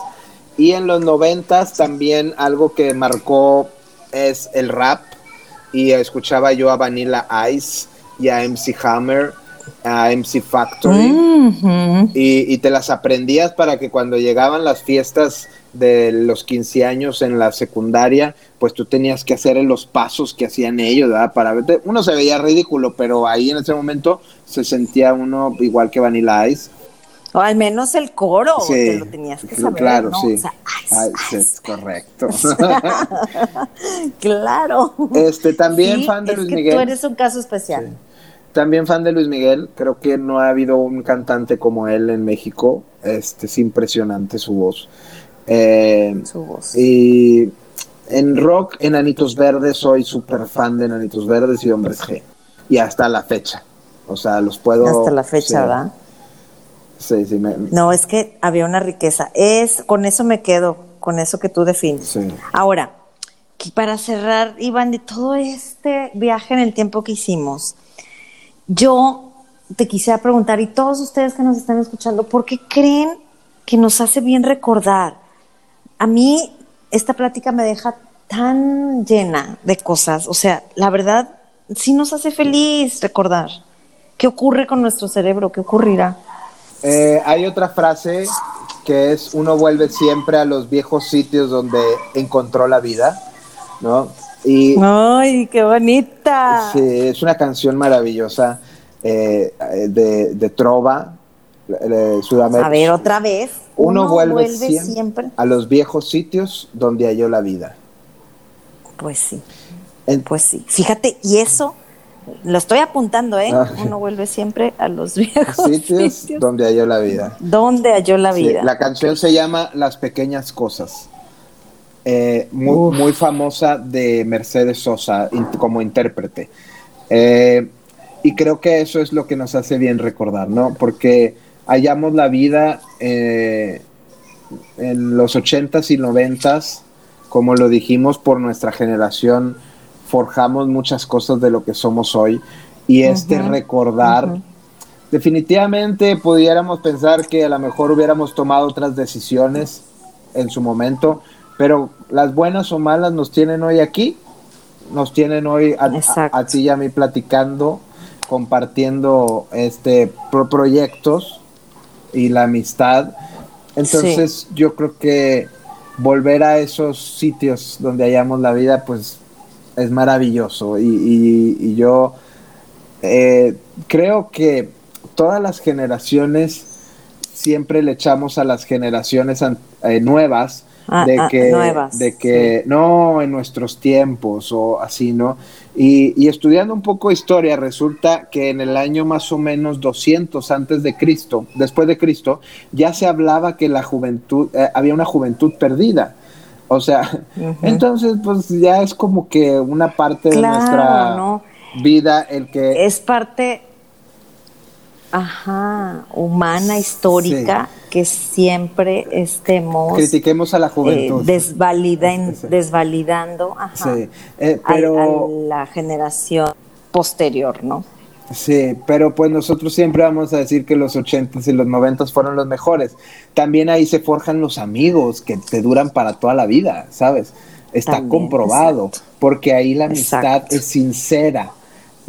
Speaker 2: Y en los noventas también algo que marcó es el rap. Y escuchaba yo a Vanilla Ice y a MC Hammer, a MC Factory. y, y, te las aprendías para que cuando llegaban las fiestas de los 15 años en la secundaria, pues tú tenías que hacer los pasos que hacían ellos, ¿verdad? Para verte, uno se veía ridículo, pero ahí en ese momento se sentía uno igual que Vanilla Ice.
Speaker 1: O al menos el coro, sí, lo tenías que saber,
Speaker 2: Claro,
Speaker 1: ¿no?
Speaker 2: sí. es correcto.
Speaker 1: claro.
Speaker 2: Este, también fan de Luis Miguel.
Speaker 1: Tú eres un caso especial.
Speaker 2: También fan de Luis Miguel, creo que no ha habido un cantante como él en México. Este, es impresionante su voz. Eh, y en rock, Enanitos Verdes, soy súper fan de Enanitos Verdes y Hombres G. Y hasta la fecha. O sea, los puedo.
Speaker 1: Hasta la fecha, ¿verdad?
Speaker 2: Sí, sí.
Speaker 1: No, es que había una riqueza. Es, con eso me quedo, con eso que tú defines. Ahora, para cerrar, Iván, de todo este viaje en el tiempo que hicimos, yo te quisiera preguntar, y todos ustedes que nos están escuchando, ¿por qué creen que nos hace bien recordar? A mí esta plática me deja tan llena de cosas. O sea, la verdad, sí nos hace feliz recordar. ¿Qué ocurre con nuestro cerebro? ¿Qué ocurrirá?
Speaker 2: Eh, hay otra frase que es uno vuelve siempre a los viejos sitios donde encontró la vida, ¿no?
Speaker 1: Y, ¡Ay, qué bonita!
Speaker 2: Sí, es una canción maravillosa eh, de, de, Trova, de Sudamérica.
Speaker 1: A ver, otra vez.
Speaker 2: Uno, vuelve, siempre, a los viejos sitios donde halló la vida.
Speaker 1: Pues sí. pues sí. Fíjate, y eso lo estoy apuntando, ¿eh? Ah. Uno vuelve siempre a los viejos sitios,
Speaker 2: donde halló la vida.
Speaker 1: Donde halló la vida.
Speaker 2: la canción se llama Las pequeñas cosas. Eh, muy, famosa de Mercedes Sosa como intérprete. Eh, y creo que eso es lo que nos hace bien recordar, ¿no? Porque hallamos la vida eh, en los ochentas y noventas, como lo dijimos por nuestra generación, forjamos muchas cosas de lo que somos hoy. Y este recordar, definitivamente pudiéramos pensar que a lo mejor hubiéramos tomado otras decisiones en su momento, pero las buenas o malas nos tienen hoy aquí, nos tienen hoy a, ti y a mí platicando, compartiendo este proyectos y la amistad. Entonces yo creo que volver a esos sitios donde hallamos la vida, pues es maravilloso y, yo eh, creo que todas las generaciones siempre le echamos a las generaciones eh, nuevas ah, de, ah, que, de que no en nuestros tiempos o así, ¿no? Y, estudiando un poco historia, resulta que en el año más o menos 200 antes de Cristo, después de Cristo, ya se hablaba que la juventud, eh, había una juventud perdida. O sea, entonces pues ya es como que una parte de nuestra vida el que...
Speaker 1: Es parte, ajá, humana, histórica, que siempre estemos...
Speaker 2: Critiquemos a la juventud.
Speaker 1: Eh, desvalidando ajá, eh, pero... a la generación posterior, ¿no?
Speaker 2: Sí, pero pues nosotros siempre vamos a decir que los ochentas y los noventas fueron los mejores. También ahí se forjan los amigos que te duran para toda la vida, ¿sabes? Está comprobado, porque ahí la amistad es sincera,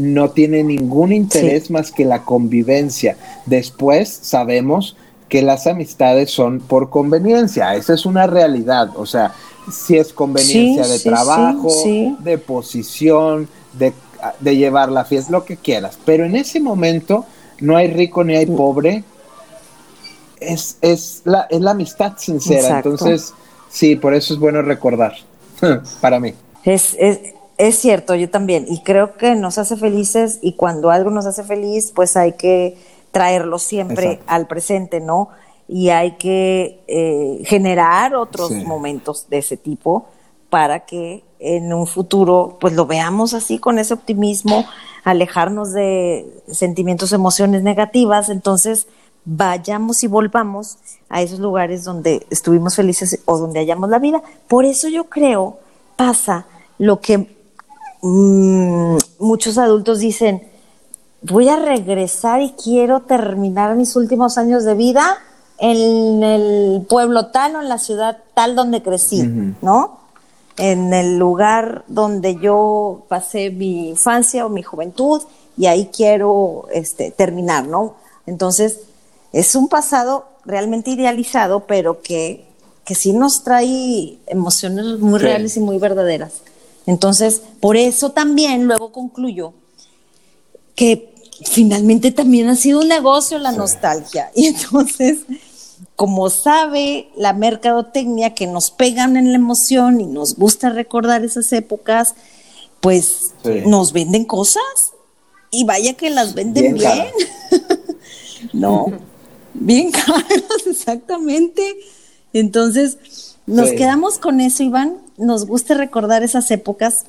Speaker 2: no tiene ningún interés más que la convivencia. Después sabemos que las amistades son por conveniencia, esa es una realidad, o sea, si es conveniencia de trabajo, de posición, de de llevar la fiesta, lo que quieras. Pero en ese momento no hay rico ni hay mm. pobre. Es, es, la, es la amistad sincera. Entonces, sí, por eso es bueno recordar, para mí.
Speaker 1: Es, es, es, cierto, yo también. Y creo que nos hace felices y cuando algo nos hace feliz, pues hay que traerlo siempre al presente, ¿no? Y hay que eh, generar otros momentos de ese tipo para que en un futuro pues lo veamos así con ese optimismo, alejarnos de sentimientos, emociones negativas, entonces vayamos y volvamos a esos lugares donde estuvimos felices o donde hallamos la vida. Por eso yo creo pasa lo que mm, muchos adultos dicen, voy a regresar y quiero terminar mis últimos años de vida en el pueblo tal o en la ciudad tal donde crecí, ¿no? en el lugar donde yo pasé mi infancia o mi juventud y ahí quiero este, terminar, ¿no? Entonces, es un pasado realmente idealizado, pero que, que sí nos trae emociones muy reales y muy verdaderas. Entonces, por eso también luego concluyo que finalmente también ha sido un negocio la nostalgia. Y entonces, como sabe la mercadotecnia que nos pegan en la emoción y nos gusta recordar esas épocas, pues nos venden cosas y vaya que las venden bien. no, bien caras, exactamente. Entonces, nos quedamos con eso, Iván. Nos gusta recordar esas épocas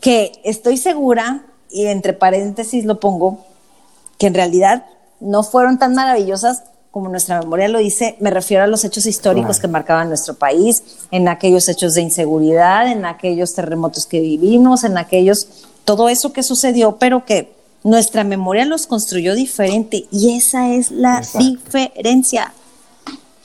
Speaker 1: que estoy segura, y entre paréntesis lo pongo, que en realidad no fueron tan maravillosas como nuestra memoria lo dice, me refiero a los hechos históricos que marcaban nuestro país, en aquellos hechos de inseguridad, en aquellos terremotos que vivimos, en aquellos, todo eso que sucedió, pero que nuestra memoria los construyó diferente. Y esa es la diferencia.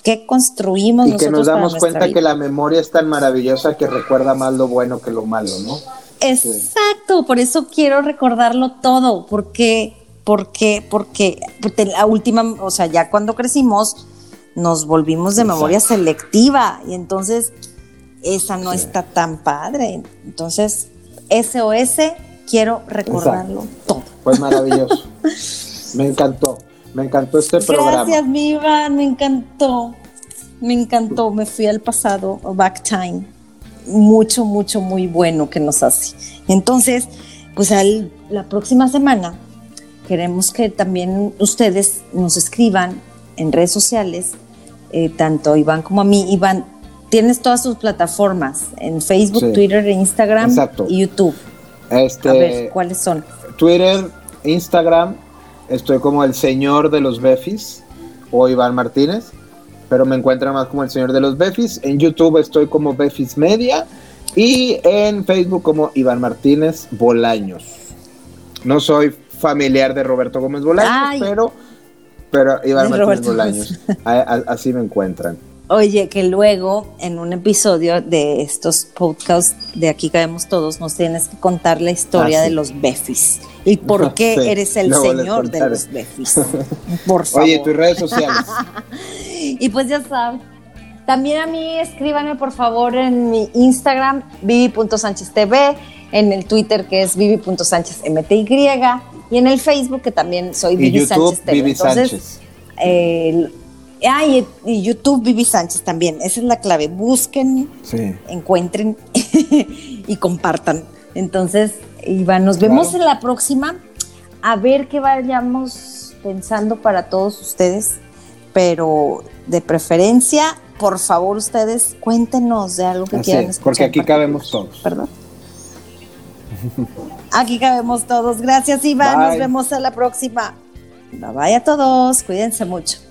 Speaker 1: ¿Qué construimos
Speaker 2: y que nos damos cuenta que la memoria es tan maravillosa que recuerda más lo bueno que lo malo, ¿no?
Speaker 1: Exacto, por eso quiero recordarlo todo, porque, porque, porque, porque la última, o sea, ya cuando crecimos, nos volvimos de memoria selectiva y entonces esa no está tan padre. Entonces, SOS, quiero recordarlo todo.
Speaker 2: Pues maravilloso. me encantó. Me encantó este programa.
Speaker 1: Gracias, mi Iván, me encantó. Me encantó, me fui al pasado, back time. Mucho, mucho, muy bueno que nos hace. Entonces, pues al, la próxima semana queremos que también ustedes nos escriban en redes sociales, eh, tanto Iván como a mí. Iván, tienes todas sus plataformas en Facebook, Twitter, Instagram y YouTube.
Speaker 2: Este,
Speaker 1: a ver, ¿cuáles son?
Speaker 2: Twitter, Instagram, estoy como el señor de los Befis o Iván Martínez, pero me encuentran más como el señor de los Befis. En YouTube estoy como Befis Media y en Facebook como Iván Martínez Bolaños. No soy familiar de Roberto Gómez Bolaños, pero, pero Iván Martínez Bolaños. Así me encuentran.
Speaker 1: Oye, que luego en un episodio de estos podcasts de Aquí Caemos Todos nos tienes que contar la historia ah, de los Befis y por qué eres el señor de los Befis. Por favor.
Speaker 2: Oye, tus redes sociales.
Speaker 1: y pues ya sabes. También a mí escríbanme por favor en mi Instagram, vivi.sancheztv, en el Twitter que es vivi.sanchezmty y en el Facebook que también soy Vivi Sánchez TV. Entonces, Ah, y, YouTube Vivi Sánchez también. Esa es la clave. Busquen, encuentren y compartan. Entonces, Iván, nos vemos en la próxima. A ver qué vayamos pensando para todos ustedes. Pero de preferencia, por favor, ustedes cuéntenos de algo que quieran escuchar.
Speaker 2: Porque aquí cabemos todos.
Speaker 1: Perdón. Aquí cabemos todos. Gracias, Iván. Nos vemos en la próxima. Bye bye a todos. Cuídense mucho.